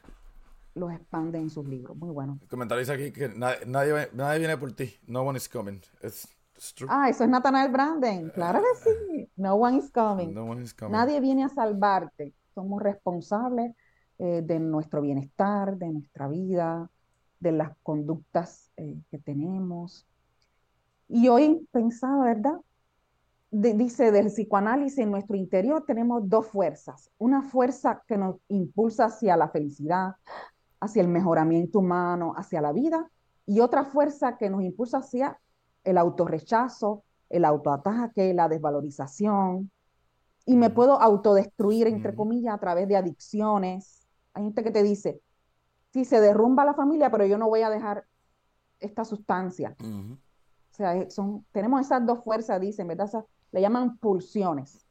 los expande en sus libros. Muy bueno. El comentario dice aquí que nadie, nadie, nadie viene por ti. No one is coming. It's, it's true. Ah, eso es Nathanael Branden. Claro que sí. No one is coming. No one is coming. Nadie viene a salvarte. Somos responsables eh, de nuestro bienestar, de nuestra vida, de las conductas eh, que tenemos. Y hoy pensaba, ¿verdad? De- dice del psicoanálisis en nuestro interior tenemos dos fuerzas. Una fuerza que nos impulsa hacia la felicidad, hacia el mejoramiento humano, hacia la vida, y otra fuerza que nos impulsa hacia el autorrechazo, el autoataque, la desvalorización. Y me Ujú. puedo autodestruir, entre Ujú. comillas, a través de adicciones. Hay gente que te dice, sí, se derrumba la familia, pero yo no voy a dejar esta sustancia. O sea, eh, son, tenemos esas dos fuerzas, dicen, ¿verdad? Esas- le llaman pulsiones.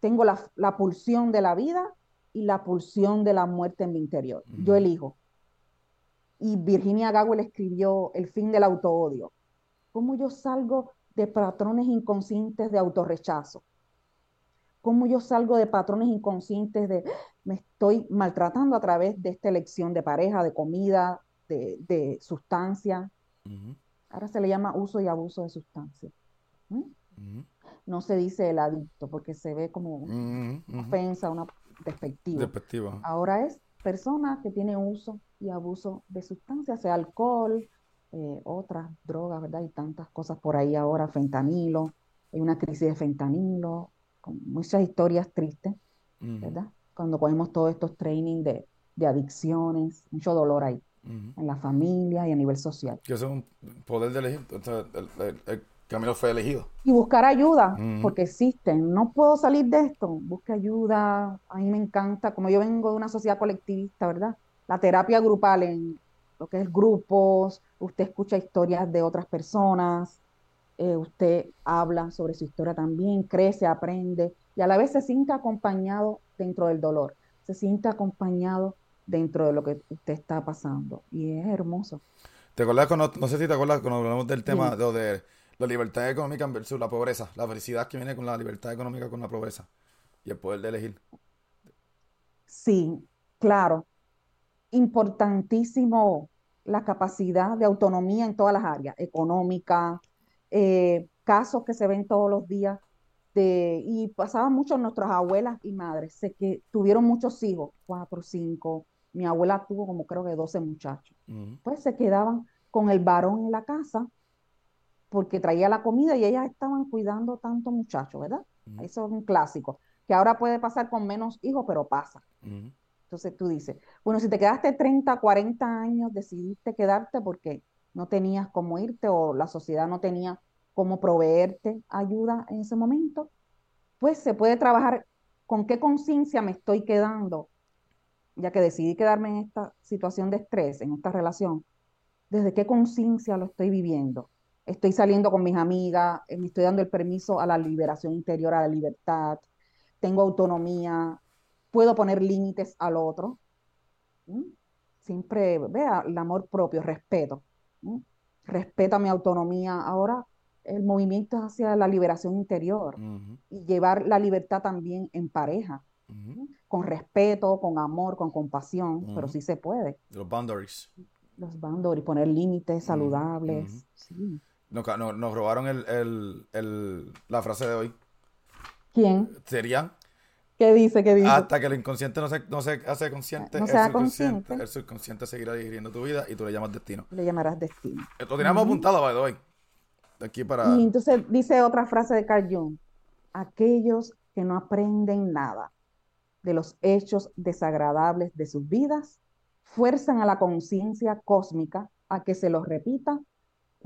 Tengo la, la pulsión de la vida y la pulsión de la muerte en mi interior. Yo Ujú. elijo. Y Virginia Gawel escribió El fin del autoodio. ¿Cómo yo salgo de patrones inconscientes de autorrechazo? ¿Cómo yo salgo de patrones inconscientes de me estoy maltratando a través de esta elección de pareja, de comida, de, de sustancia? Ahora se le llama uso y abuso de sustancia. ¿Mm? No se dice el adicto porque se ve como Ujú. una ofensa, una despectiva. Despectivo. Ahora es persona que tiene uso y abuso de sustancias, sea alcohol, eh, otras drogas, ¿verdad? Hay tantas cosas por ahí ahora, fentanilo, hay una crisis de fentanilo, con muchas historias tristes. ¿verdad? Cuando cogemos todos estos training de, de adicciones, mucho dolor ahí, en la familia y a nivel social. Que es un poder de elegir. Entonces, el, el- el camino fue elegido. Y buscar ayuda, porque existen. No puedo salir de esto. Busque ayuda. A mí me encanta, como yo vengo de una sociedad colectivista, ¿verdad? La terapia grupal en lo que es grupos, usted escucha historias de otras personas, eh, usted habla sobre su historia también, crece, aprende y a la vez se siente acompañado dentro del dolor, se siente acompañado dentro de lo que usted está pasando y es hermoso. ¿Te acuerdas cuando, no sé si te acuerdas cuando hablamos del tema lo de la libertad económica versus la pobreza, la felicidad que viene con la libertad económica con la pobreza. Y el poder de elegir? Sí, claro. Importantísimo la capacidad de autonomía en todas las áreas, económica, eh, casos que se ven todos los días de, y pasaban mucho nuestras abuelas y madres, sé que tuvieron muchos hijos, cuatro, cinco, mi abuela tuvo como creo que 12 muchachos, pues se quedaban con el varón en la casa porque traía la comida y ellas estaban cuidando tantos muchachos, ¿verdad? Ujú. Eso es un clásico, que ahora puede pasar con menos hijos, pero pasa. Ujú. Entonces tú dices, bueno, si te quedaste 30, 40 años, decidiste quedarte porque no tenías cómo irte o la sociedad no tenía cómo proveerte ayuda en ese momento, pues se puede trabajar con qué conciencia me estoy quedando, ya que decidí quedarme en esta situación de estrés, en esta relación, desde qué conciencia lo estoy viviendo. Estoy saliendo con mis amigas, eh, me estoy dando el permiso a la liberación interior, a la libertad, tengo autonomía, puedo poner límites al otro. ¿m? Siempre, vea, el amor propio, respeto. ¿m? Respeta mi autonomía. Ahora el movimiento es hacia la liberación interior Ujú. y llevar la libertad también en pareja, Ujú. ¿m? con respeto, con amor, con compasión, pero Ujú. sí se puede. Los boundaries. Los boundaries, poner límites saludables. Sí. Nos, ca- no- nos robaron el, el- el- la frase de hoy. ¿Quién? Sería ¿Qué dice? ¿Qué dice? hasta que el inconsciente no se, no se hace consciente, No el, subconsciente, consciente. el subconsciente seguirá dirigiendo tu vida y tú le llamas destino. Le llamarás destino. Lo teníamos apuntado, by the way. Aquí para... Y entonces dice otra frase de Carl Jung, aquellos que no aprenden nada de los hechos desagradables de sus vidas, fuerzan a la conciencia cósmica a que se los repita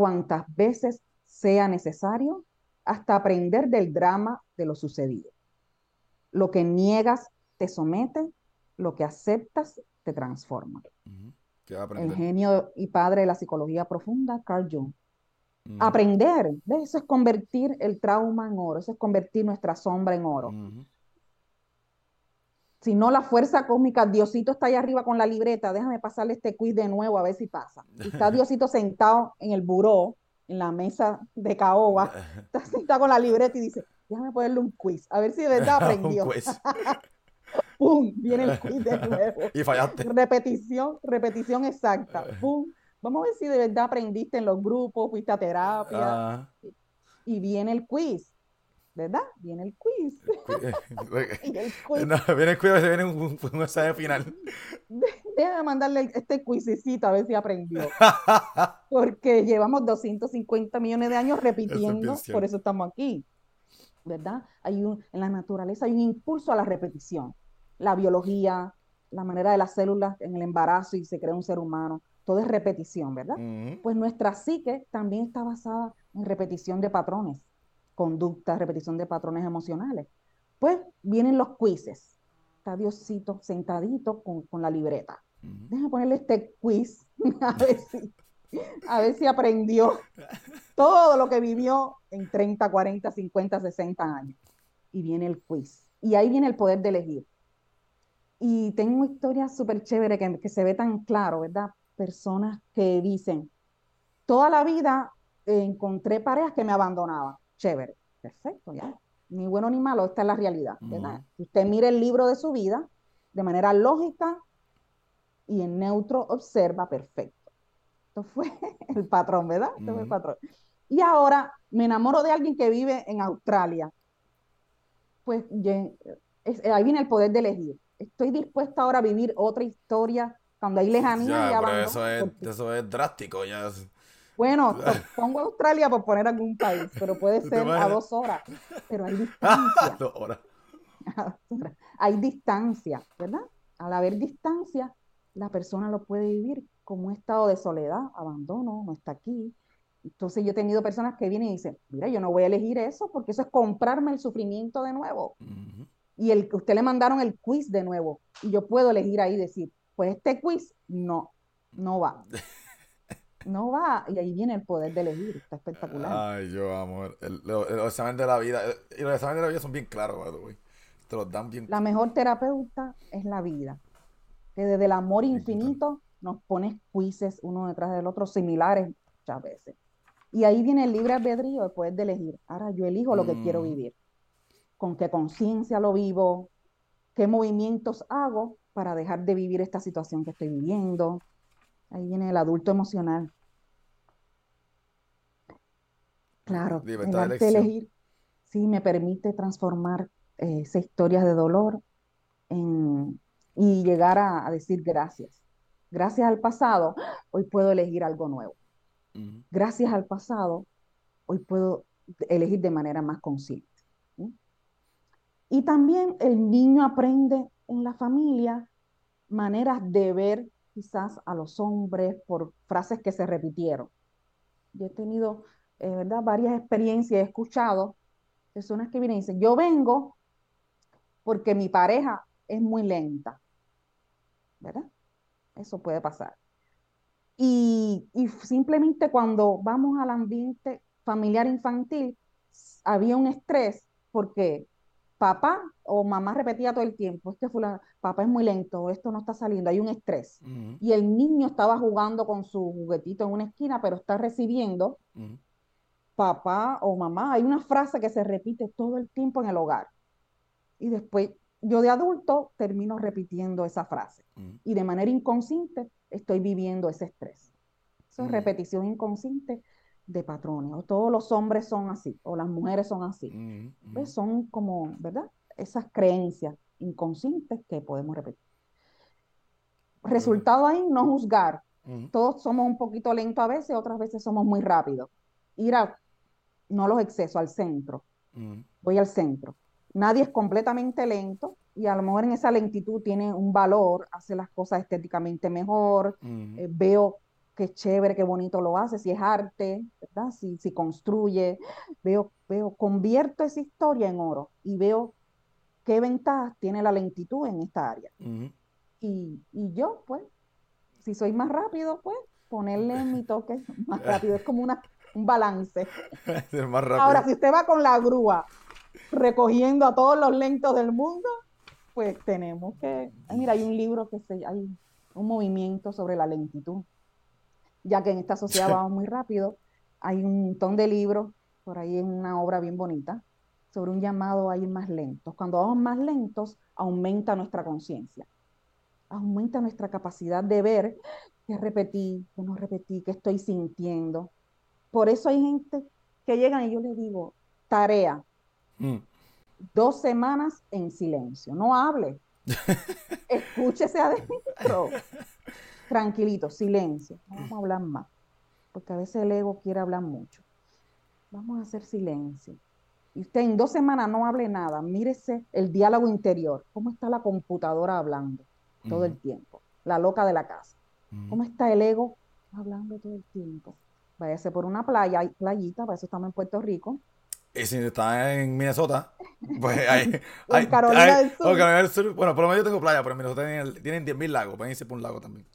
cuantas veces sea necesario hasta aprender del drama de lo sucedido. Lo que niegas te somete, lo que aceptas te transforma. Ujú. Que va a El aprender. genio y padre de la psicología profunda, Carl Jung. Aprender, ¿ves? Eso es convertir el trauma en oro, eso es convertir nuestra sombra en oro. Si no, la fuerza cósmica, Diosito está ahí arriba con la libreta, déjame pasarle este quiz de nuevo a ver si pasa. Y está [laughs] Diosito sentado en el buró, en la mesa de caoba, [laughs] está sentado con la libreta y dice, déjame ponerle un quiz, a ver si de verdad [laughs] aprendió. ¡Pum! Viene el quiz de nuevo. y fallaste. Repetición, repetición exacta. ¡Pum! Vamos a ver si de verdad aprendiste en los grupos, fuiste a terapia. Ah. Y viene el quiz. ¿Verdad? Viene el quiz. viene el [laughs] quiz. No, viene el quiz, viene un, un, examen final. [laughs] Déjame mandarle este quizcito a ver si aprendió. [laughs] Porque llevamos 250 millones de años repitiendo, por eso estamos aquí. ¿Verdad? Hay un, en la naturaleza hay un impulso a la repetición. La biología, la manera de las células en el embarazo y se crea un ser humano, todo es repetición, ¿verdad? Pues nuestra psique también está basada en repetición de patrones, conductas, repetición de patrones emocionales. Pues vienen los quizzes. Está Diosito sentadito con, la libreta. Déjame ponerle este quiz [laughs] a ver, si, a ver si aprendió todo lo que vivió en 30, 40, 50, 60 años. Y viene el quiz. Y ahí viene el poder de elegir. Y tengo una historia súper chévere que, que, se ve tan claro, ¿verdad? Personas que dicen, toda la vida encontré parejas que me abandonaban. Chévere, perfecto, ya. Ni bueno ni malo, esta es la realidad. usted mire el libro de su vida de manera lógica y en neutro observa, perfecto. Esto fue [laughs] el patrón, ¿verdad? Esto fue el patrón. Y ahora me enamoro de alguien que vive en Australia. Pues ahí viene el poder de elegir. Estoy dispuesta ahora a vivir otra historia cuando hay lejanía. Ya, eso, es, eso es drástico. Ya. Bueno, [laughs] pongo Australia por poner algún país, pero puede ser a dos horas. Pero hay [laughs] distancia. [laughs] dos horas. hay distancia, ¿verdad? Al haber distancia, la persona lo puede vivir como un estado de soledad, abandono, no está aquí. Entonces yo he tenido personas que vienen y dicen, mira, yo no voy a elegir eso porque eso es comprarme el sufrimiento de nuevo. Y el, usted le mandaron el quiz de nuevo y yo puedo elegir ahí decir, pues este quiz no, no va. No va, y ahí viene el poder de elegir, está espectacular. Ay, yo amo. los exámenes de la vida, y los exámenes de la vida son bien claros, güey. Te los dan bien La mejor terapeuta es la vida, que desde el amor infinito nos pone quizzes uno detrás del otro, similares muchas veces. Y ahí viene el libre albedrío, el poder de elegir. Ahora yo elijo lo que quiero mm. vivir. Con qué conciencia lo vivo, qué movimientos hago para dejar de vivir esta situación que estoy viviendo, Ahí viene el adulto emocional. Claro, el arte elegir sí me permite transformar eh, esas historias de dolor y llegar a, decir gracias. Gracias al pasado, hoy puedo elegir algo nuevo. Gracias al pasado, hoy puedo elegir de manera más consciente. Y también el niño aprende en la familia maneras de ver quizás a los hombres por frases que se repitieron. Yo he tenido, eh, ¿verdad? Varias experiencias, he escuchado personas que vienen y dicen, yo vengo porque mi pareja es muy lenta, ¿verdad? Eso puede pasar. Y, y simplemente cuando vamos al ambiente familiar infantil, había un estrés porque papá o mamá repetía todo el tiempo, este fulano, papá es muy lento, esto no está saliendo, hay un estrés. Y el niño estaba jugando con su juguetito en una esquina, pero está recibiendo papá o mamá. Hay una frase que se repite todo el tiempo en el hogar. Y después yo de adulto termino repitiendo esa frase. Y de manera inconsciente estoy viviendo ese estrés. Eso es repetición inconsciente de patrones, o todos los hombres son así, o las mujeres son así. Pues son como, ¿verdad? Esas creencias inconscientes que podemos repetir. Resultado ahí, no juzgar. Todos somos un poquito lentos a veces, otras veces somos muy rápidos. Ir a, no los excesos, al centro. Voy al centro. Nadie es completamente lento y a lo mejor en esa lentitud tiene un valor, hace las cosas estéticamente mejor, eh, veo qué chévere, qué bonito lo hace, si es arte, ¿verdad? Si, si construye, veo, veo, convierto esa historia en oro y veo qué ventajas tiene la lentitud en esta área. y, yo, pues, si soy más rápido, pues, ponerle [laughs] mi toque más rápido, es como una, un balance. [laughs] Ahora, si usted va con la grúa recogiendo a todos los lentos del mundo, pues tenemos que, mira, hay un libro que se, hay un movimiento sobre la lentitud, ya que en esta sociedad vamos muy rápido, hay un montón de libros por ahí en una obra bien bonita. Sobre un llamado a ir más lentos. Cuando vamos más lentos, aumenta nuestra conciencia, aumenta nuestra capacidad de ver qué repetí, qué no repetí, qué estoy sintiendo. Por eso hay gente que llegan y yo les digo, tarea, mm. dos semanas en silencio, no hable, [laughs] escúchese adentro, [laughs] tranquilito, silencio, no vamos a hablar más, porque a veces el ego quiere hablar mucho. Vamos a hacer silencio y usted en dos semanas no hable nada, mírese el diálogo interior, cómo está la computadora hablando todo el tiempo, la loca de la casa, cómo está el ego hablando todo el tiempo. Váyase por una playa, hay playita, para eso estamos en Puerto Rico. Y si está en Minnesota, [laughs] pues hay. Carolina del Sur. Carolina del Sur. Bueno, por lo menos yo tengo playa, pero en Minnesota tienen, 10.000 lagos, pueden irse por un lago también.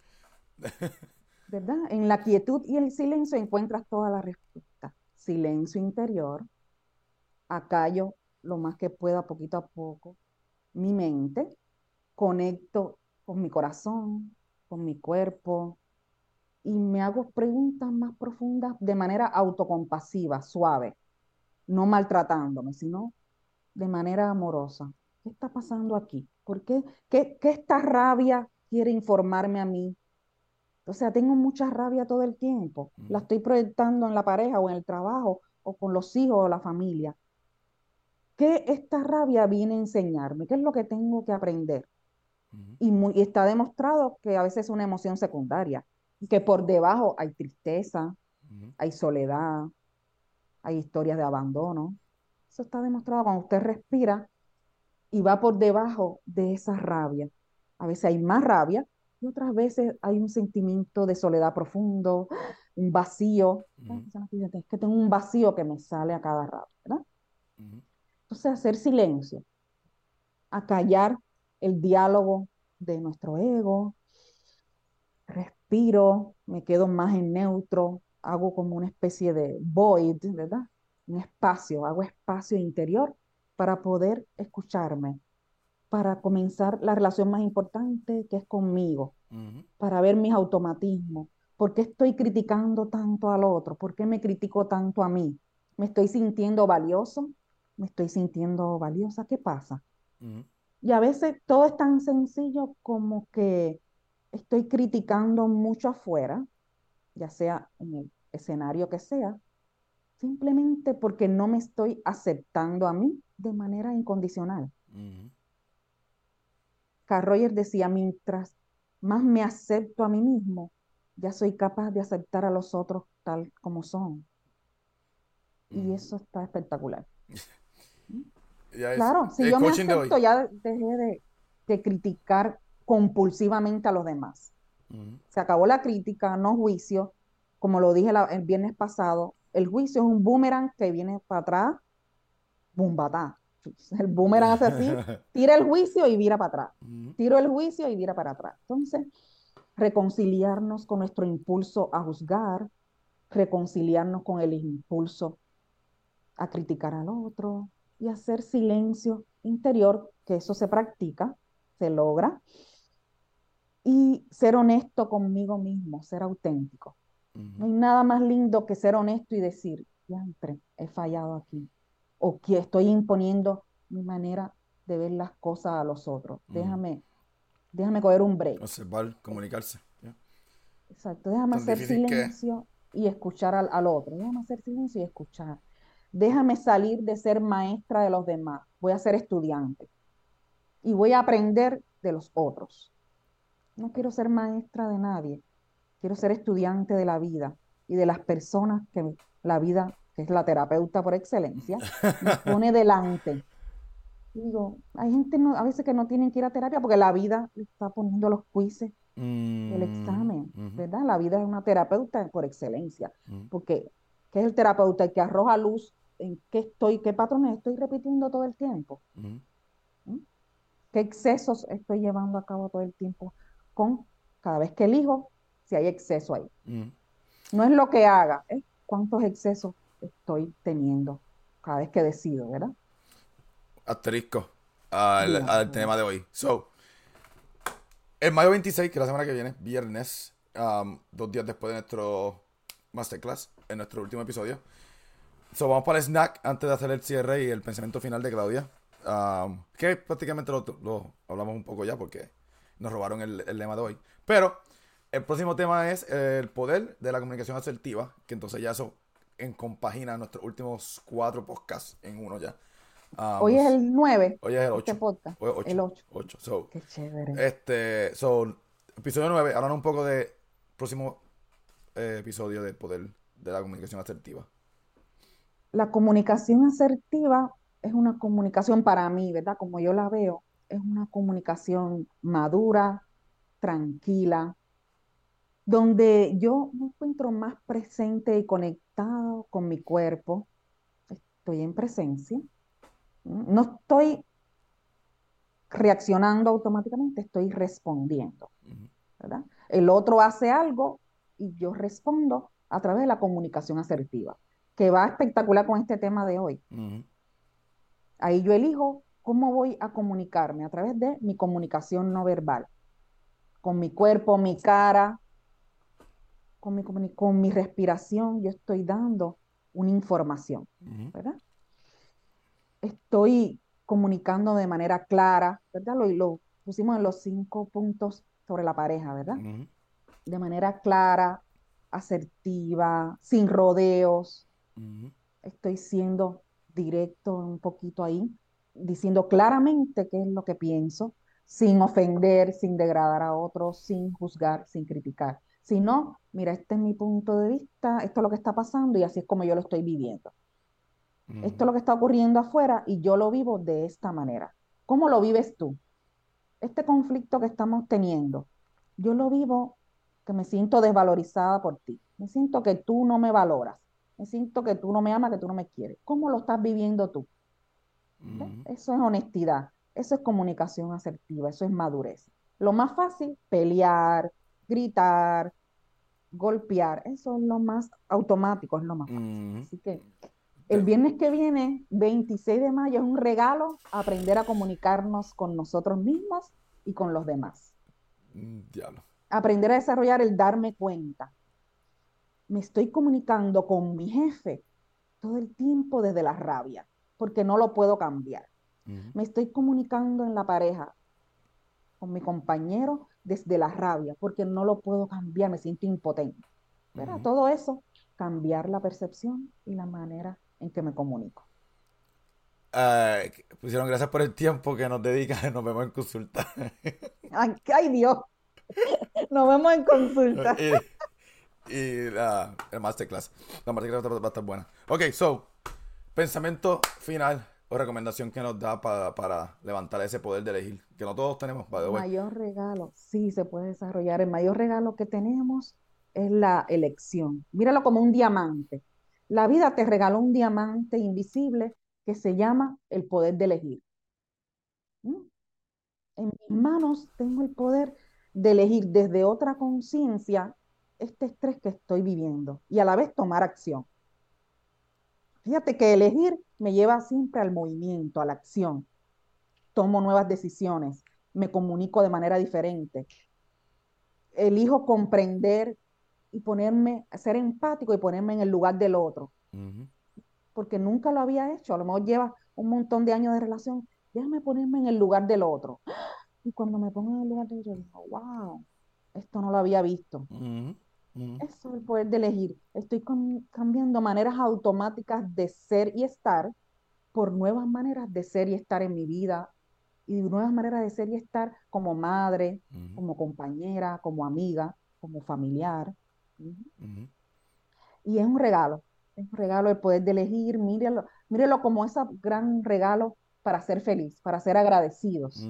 ¿Verdad? En la quietud y el silencio encuentras toda la respuesta. Silencio interior, acallo lo más que pueda, poquito a poco, mi mente, conecto con mi corazón, con mi cuerpo, y me hago preguntas más profundas de manera autocompasiva, suave, no maltratándome, sino de manera amorosa. ¿Qué está pasando aquí? ¿Por qué? ¿Qué, qué esta rabia quiere informarme a mí? O sea, tengo mucha rabia todo el tiempo. La estoy proyectando en la pareja o en el trabajo o con los hijos o la familia. ¿Qué esta rabia viene a enseñarme? ¿Qué es lo que tengo que aprender? y, está demostrado que a veces es una emoción secundaria, que por debajo hay tristeza, hay soledad, hay historias de abandono. Eso está demostrado cuando usted respira y va por debajo de esa rabia. A veces hay más rabia y otras veces hay un sentimiento de soledad profundo, un vacío. Es que tengo un vacío que me sale a cada rato, ¿verdad? Entonces, hacer silencio, acallar el diálogo de nuestro ego, respiro, me quedo más en neutro, hago como una especie de void, ¿verdad? Un espacio, hago espacio interior para poder escucharme, para comenzar la relación más importante que es conmigo, para ver mis automatismos. ¿Por qué estoy criticando tanto al otro? ¿Por qué me critico tanto a mí? ¿Me estoy sintiendo valioso? me estoy sintiendo valiosa, ¿qué pasa? Y a veces todo es tan sencillo como que estoy criticando mucho afuera, ya sea en el escenario que sea, simplemente porque no me estoy aceptando a mí de manera incondicional. Carl Rogers decía, mientras más me acepto a mí mismo, ya soy capaz de aceptar a los otros tal como son. Y eso está espectacular. [laughs] claro, si yo me acepto, ya dejé de, criticar compulsivamente a los demás. Se acabó la crítica, no juicio. Como lo dije el viernes pasado, el juicio es un boomerang que viene para atrás, bumbatá. El boomerang hace así, tira el juicio y vira para atrás. Tiro el juicio y vira para atrás. Entonces, reconciliarnos con nuestro impulso a juzgar, reconciliarnos con el impulso a criticar al otro, y hacer silencio interior, que eso se practica, se logra, y ser honesto conmigo mismo, ser auténtico. No hay nada más lindo que ser honesto y decir, ya entré, he fallado aquí, o que estoy imponiendo mi manera de ver las cosas a los otros. Déjame, déjame coger un break. Observar, comunicarse. Exacto, déjame hacer silencio y escuchar al, al, otro. Déjame hacer silencio y escuchar. Déjame salir de ser maestra de los demás. Voy a ser estudiante. Y voy a aprender de los otros. No quiero ser maestra de nadie. Quiero ser estudiante de la vida y de las personas que la vida, que es la terapeuta por excelencia, [laughs] me pone delante. digo, hay gente a veces que no tienen que ir a terapia porque la vida le está poniendo los quizzes del examen, mm, ¿verdad? La vida es una terapeuta por excelencia, mm. porque ¿qué es el terapeuta? El que arroja luz en qué estoy, qué patrones estoy repitiendo todo el tiempo. ¿Mm? ¿Qué excesos estoy llevando a cabo todo el tiempo con cada vez que elijo si hay exceso ahí? No es lo que haga, es cuántos excesos estoy teniendo cada vez que decido, ¿verdad? Asterisco. al, al tema de hoy. So, el mayo 26, que es la semana que viene, viernes, um, dos días después de nuestro masterclass, en nuestro último episodio. So, vamos para el snack antes de hacer el cierre y el pensamiento final de Claudia. Um, que prácticamente lo, lo hablamos un poco ya porque nos robaron el, el lema de hoy. Pero el próximo tema es el poder de la comunicación asertiva, que entonces ya eso encompagina nuestros últimos cuatro podcasts en uno ya. Um, Hoy es el 9, Hoy es el 8. este. Hoy es 8. El 8. 8. So, Qué chévere. este, so, episodio 9, hablando un poco de próximo eh, episodio del poder de la comunicación asertiva. La comunicación asertiva es una comunicación para mí, ¿verdad? Como yo la veo, es una comunicación madura, tranquila, donde yo me encuentro más presente y conectado con mi cuerpo. Estoy en presencia. No estoy reaccionando automáticamente, estoy respondiendo. El otro hace algo y yo respondo a través de la comunicación asertiva, que va espectacular con este tema de hoy. Ahí yo elijo cómo voy a comunicarme a través de mi comunicación no verbal, con mi cuerpo, mi cara, con mi, comuni- con mi respiración, yo estoy dando una información. ¿verdad? Estoy comunicando de manera clara, ¿verdad? Lo, lo pusimos en los cinco puntos sobre la pareja, ¿verdad? De manera clara, asertiva, sin rodeos. Estoy siendo directo un poquito ahí, diciendo claramente qué es lo que pienso, sin ofender, sin degradar a otros, sin juzgar, sin criticar. Sino, mira, este es mi punto de vista, esto es lo que está pasando y así es como yo lo estoy viviendo. Esto es lo que está ocurriendo afuera y yo lo vivo de esta manera. ¿Cómo lo vives tú? Este conflicto que estamos teniendo, yo lo vivo que me siento desvalorizada por ti. Me siento que tú no me valoras. Me siento que tú no me amas, que tú no me quieres. ¿Cómo lo estás viviendo tú? Eso es honestidad, eso es comunicación asertiva, eso es madurez. Lo más fácil, pelear, gritar, golpear, eso es lo más automático, es lo más fácil. Ujú. Así que el viernes que viene, 26 de mayo, es un regalo aprender a comunicarnos con nosotros mismos y con los demás. Mm, Diablo. Aprender a desarrollar el darme cuenta. Me estoy comunicando con mi jefe todo el tiempo desde la rabia, porque no lo puedo cambiar. Me estoy comunicando en la pareja con mi compañero desde la rabia, porque no lo puedo cambiar, me siento impotente. ¿verdad? Ujú. Todo eso, cambiar la percepción y la manera en que me comunico. Ah, pusieron gracias por el tiempo que nos dedican. [laughs] Nos vemos en consulta. [laughs] Ay, ay, Dios, [laughs] nos vemos en consulta. y y la, el masterclass. La masterclass va a estar buena. Ok, so, pensamiento final o recomendación que nos da para, para levantar ese poder de elegir. Que no todos tenemos, mayor regalo, sí se puede desarrollar. El mayor regalo que tenemos es la elección. Míralo como un diamante. La vida te regaló un diamante invisible que se llama el poder de elegir. ¿Mm? En mis manos tengo el poder de elegir desde otra conciencia este estrés que estoy viviendo y a la vez tomar acción. Fíjate que elegir me lleva siempre al movimiento, a la acción. Tomo nuevas decisiones, me comunico de manera diferente. Elijo comprender y ponerme, ser empático y ponerme en el lugar del otro, porque nunca lo había hecho. A lo mejor lleva un montón de años de relación. Déjame ponerme en el lugar del otro. [gasps] Y cuando me pongo en el lugar del otro, digo, wow, esto no lo había visto. Eso es el poder de elegir. Estoy cambiando maneras automáticas de ser y estar por nuevas maneras de ser y estar en mi vida y nuevas maneras de ser y estar como madre, como compañera, como amiga, como familiar. Ujú. Ujú. Y es un regalo, es un regalo el poder de elegir, mírelo, mírelo como ese gran regalo para ser feliz, para ser agradecidos.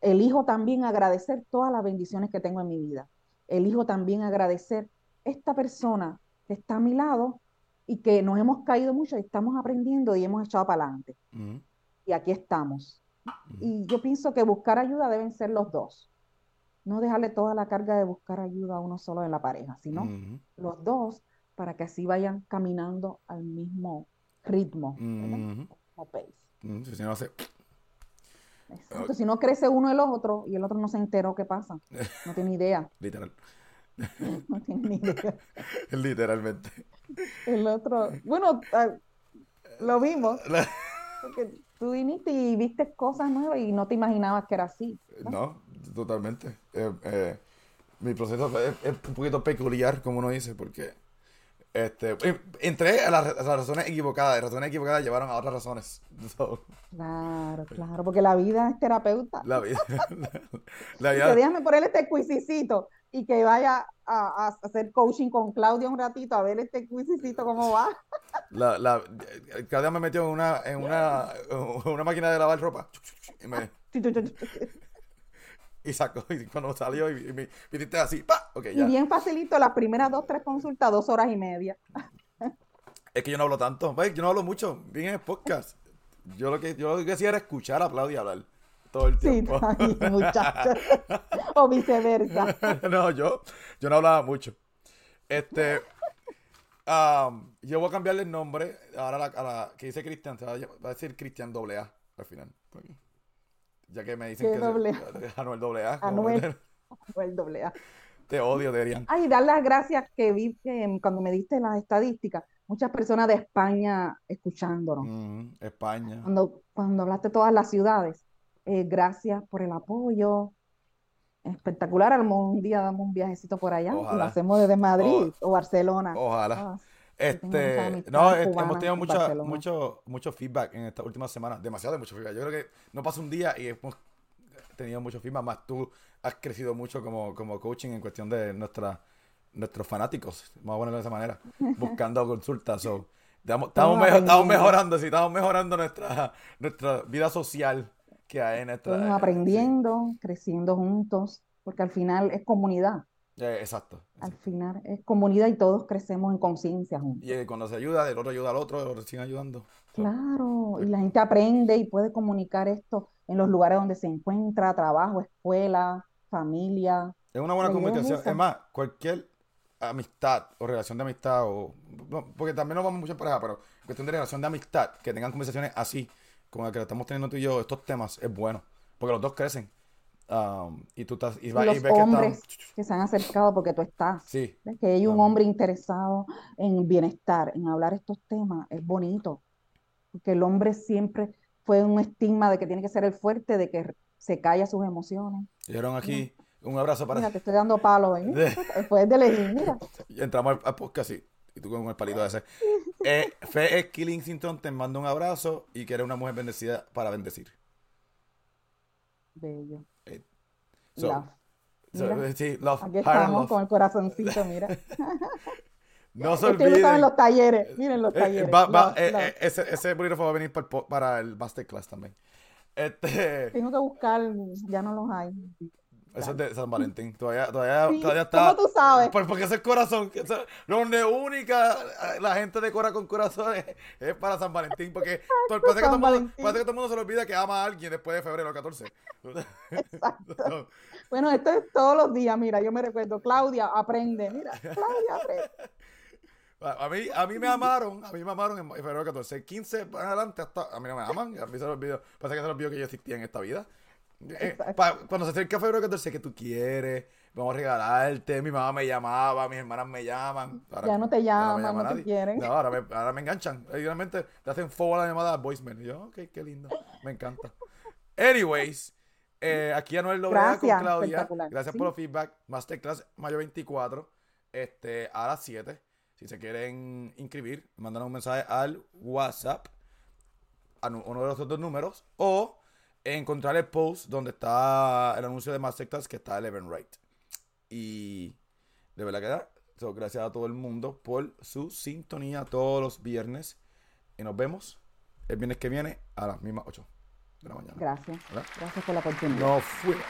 Elijo también agradecer todas las bendiciones que tengo en mi vida. Elijo también agradecer esta persona que está a mi lado y que nos hemos caído mucho y estamos aprendiendo y hemos echado para adelante. Ujú. Y aquí estamos. Ujú. Y yo pienso que buscar ayuda deben ser los dos. No dejarle toda la carga de buscar ayuda a uno solo en la pareja, sino Ujú. los dos para que así vayan caminando al mismo ritmo. Ujú. Mismo pace. No hace- Exacto, si no crece uno el otro y el otro no se enteró qué pasa, no tiene idea, [laughs] Literal. [laughs] no tiene ni idea. [laughs] Literalmente. El otro, bueno, ah, lo vimos, La- porque tú viniste y viste cosas nuevas y no te imaginabas que era así. ¿no? No, totalmente. Eh, eh, mi proceso es un poquito peculiar, como uno dice, porque este, entré a las, a las razones equivocadas. Las razones equivocadas llevaron a otras razones. [laughs] So, Claro, claro, porque la vida es terapeuta. la vida. [laughs] la Que vida. déjame ponerle este cuisicito y que vaya a, a hacer coaching con Claudia un ratito a ver este cuisicito cómo va. La, la, día me metió en una, en una, en una máquina de lavar ropa. Y, me, y sacó. Y cuando salió, y, y me viniste así. ¡pa! Ok, Y ya. bien facilito, las primeras dos, tres consultas, dos horas y media. [laughs] Es que yo no hablo tanto. Ve, Yo no hablo mucho. Bien en el podcast. Yo lo que, yo lo que hacía era escuchar a Claudia hablar todo el Sí, tiempo. ay, muchacho. [laughs] O viceversa. [laughs] no, yo, yo no hablaba mucho. Este. am, yo voy a cambiarle el nombre. Ahora a la, a la que dice Cristian, se va a, decir Cristian doble A al final. porque- Ya que me dicen ¿Qué que doble se- Anuel doble A. [laughs] Anuel. O el doble A. Te odio, Derian. Ay, dar las gracias que vi que cuando me diste las estadísticas, muchas personas de España escuchándonos. Mm, España. Cuando, cuando hablaste de todas las ciudades, eh, gracias por el apoyo. Espectacular, algún día damos un viajecito por allá y lo Ojalá. hacemos desde Madrid o Barcelona. Ojalá. Ah, Este, no, eh, cubanas hemos tenido Barcelona. mucho, mucho feedback en estas últimas semanas, demasiado mucho feedback. Yo creo que no pasa un día y hemos tenido mucho feedback, más tú has crecido mucho como, como coaching en cuestión de nuestra, nuestros fanáticos, vamos a ponerlo de esa manera, [laughs] buscando consultas. So, estamos, estamos, Estamos mejo- estamos mejorando, sí, estamos mejorando nuestra, nuestra vida social que hay en nuestra... Estamos aprendiendo, creciendo juntos, porque al final es comunidad. Eh, exacto. Al final es comunidad y todos crecemos en conciencia juntos. Y eh, cuando se ayuda, el otro ayuda al otro, el otro sigue ayudando. Claro, y la gente aprende y puede comunicar esto en los lugares donde se encuentra, trabajo, escuela, familia. Es una buena es comunicación. Es más, cualquier amistad o relación de amistad, o no, porque también nos vamos mucho en pareja, pero cuestión de relación de amistad, que tengan conversaciones así, como la que estamos teniendo tú y yo, estos temas, es bueno. Porque los dos crecen. Um, y tú estás, y, va- y los ves que están. hombres que se han acercado porque tú estás. Sí, ¿Ves? Que hay un hombre interesado en bienestar, en hablar estos temas, es bonito. Porque el hombre siempre fue un estigma de que tiene que ser el fuerte, de que se calla sus emociones. dieron aquí un abrazo para. Mira, te estoy dando palos, ¿eh? De- [laughs] Después de elegir, mira. [laughs] Y entramos al, al podcast y, y tú con el palito ese. Eh, Fe Killington te manda un abrazo y que eres una mujer bendecida para bendecir. Bello. Eh, so- Love. So, Mira, sí, love, aquí estamos love. con el corazoncito, mira. [laughs] No se en olviden. los talleres, miren los Eh, eh, talleres. va- va- Love, eh, ese, ese bolígrafo va a venir para el, para el masterclass también. Este, Tengo que buscar, ya no los hay. Eso es de San Valentín. Todavía, [laughs] todavía, Sí, todavía está. ¿cómo tú sabes? Pues porque es el corazón. donde única la gente decora con corazones es para San Valentín. Porque parece, que todo mundo, parece que todo el mundo se le olvida que ama a alguien después de febrero 14. Exacto. [laughs] Bueno, esto es todos los días, mira, yo me recuerdo, Claudia, aprende, mira, Claudia, aprende. [laughs] A mí, a mí me amaron, a mí me amaron en febrero 14. 15 para adelante hasta a mí no me aman, a mí se me olvidó, parece que se me olvidó que yo existía en esta vida. Eh, Exacto. pa- cuando se acerca febrero 14, que tú quieres, vamos a regalarte, mi mamá me llamaba, mis hermanas me llaman. Ahora- Ya no te llaman, llama no te quieren. No, ahora me, ahora me enganchan. Realmente te hacen forward la llamada voicemail. Y yo, ok, qué lindo, me encanta. Anyways, eh, aquí Anuel Dobrea con Claudia. Gracias Sí. por los feedback. Masterclass mayo 24, este, a las 7. Si se quieren inscribir, mandan un mensaje al WhatsApp, a uno de los otros números, o encontrar el post donde está el anuncio de Masterclass que está Eleven Right. Y de verdad que da. So, gracias a todo el mundo por su sintonía todos los viernes. Y nos vemos el viernes que viene a las mismas 8 de la mañana. Gracias, ¿Verdad? gracias por la oportunidad. No fuimos.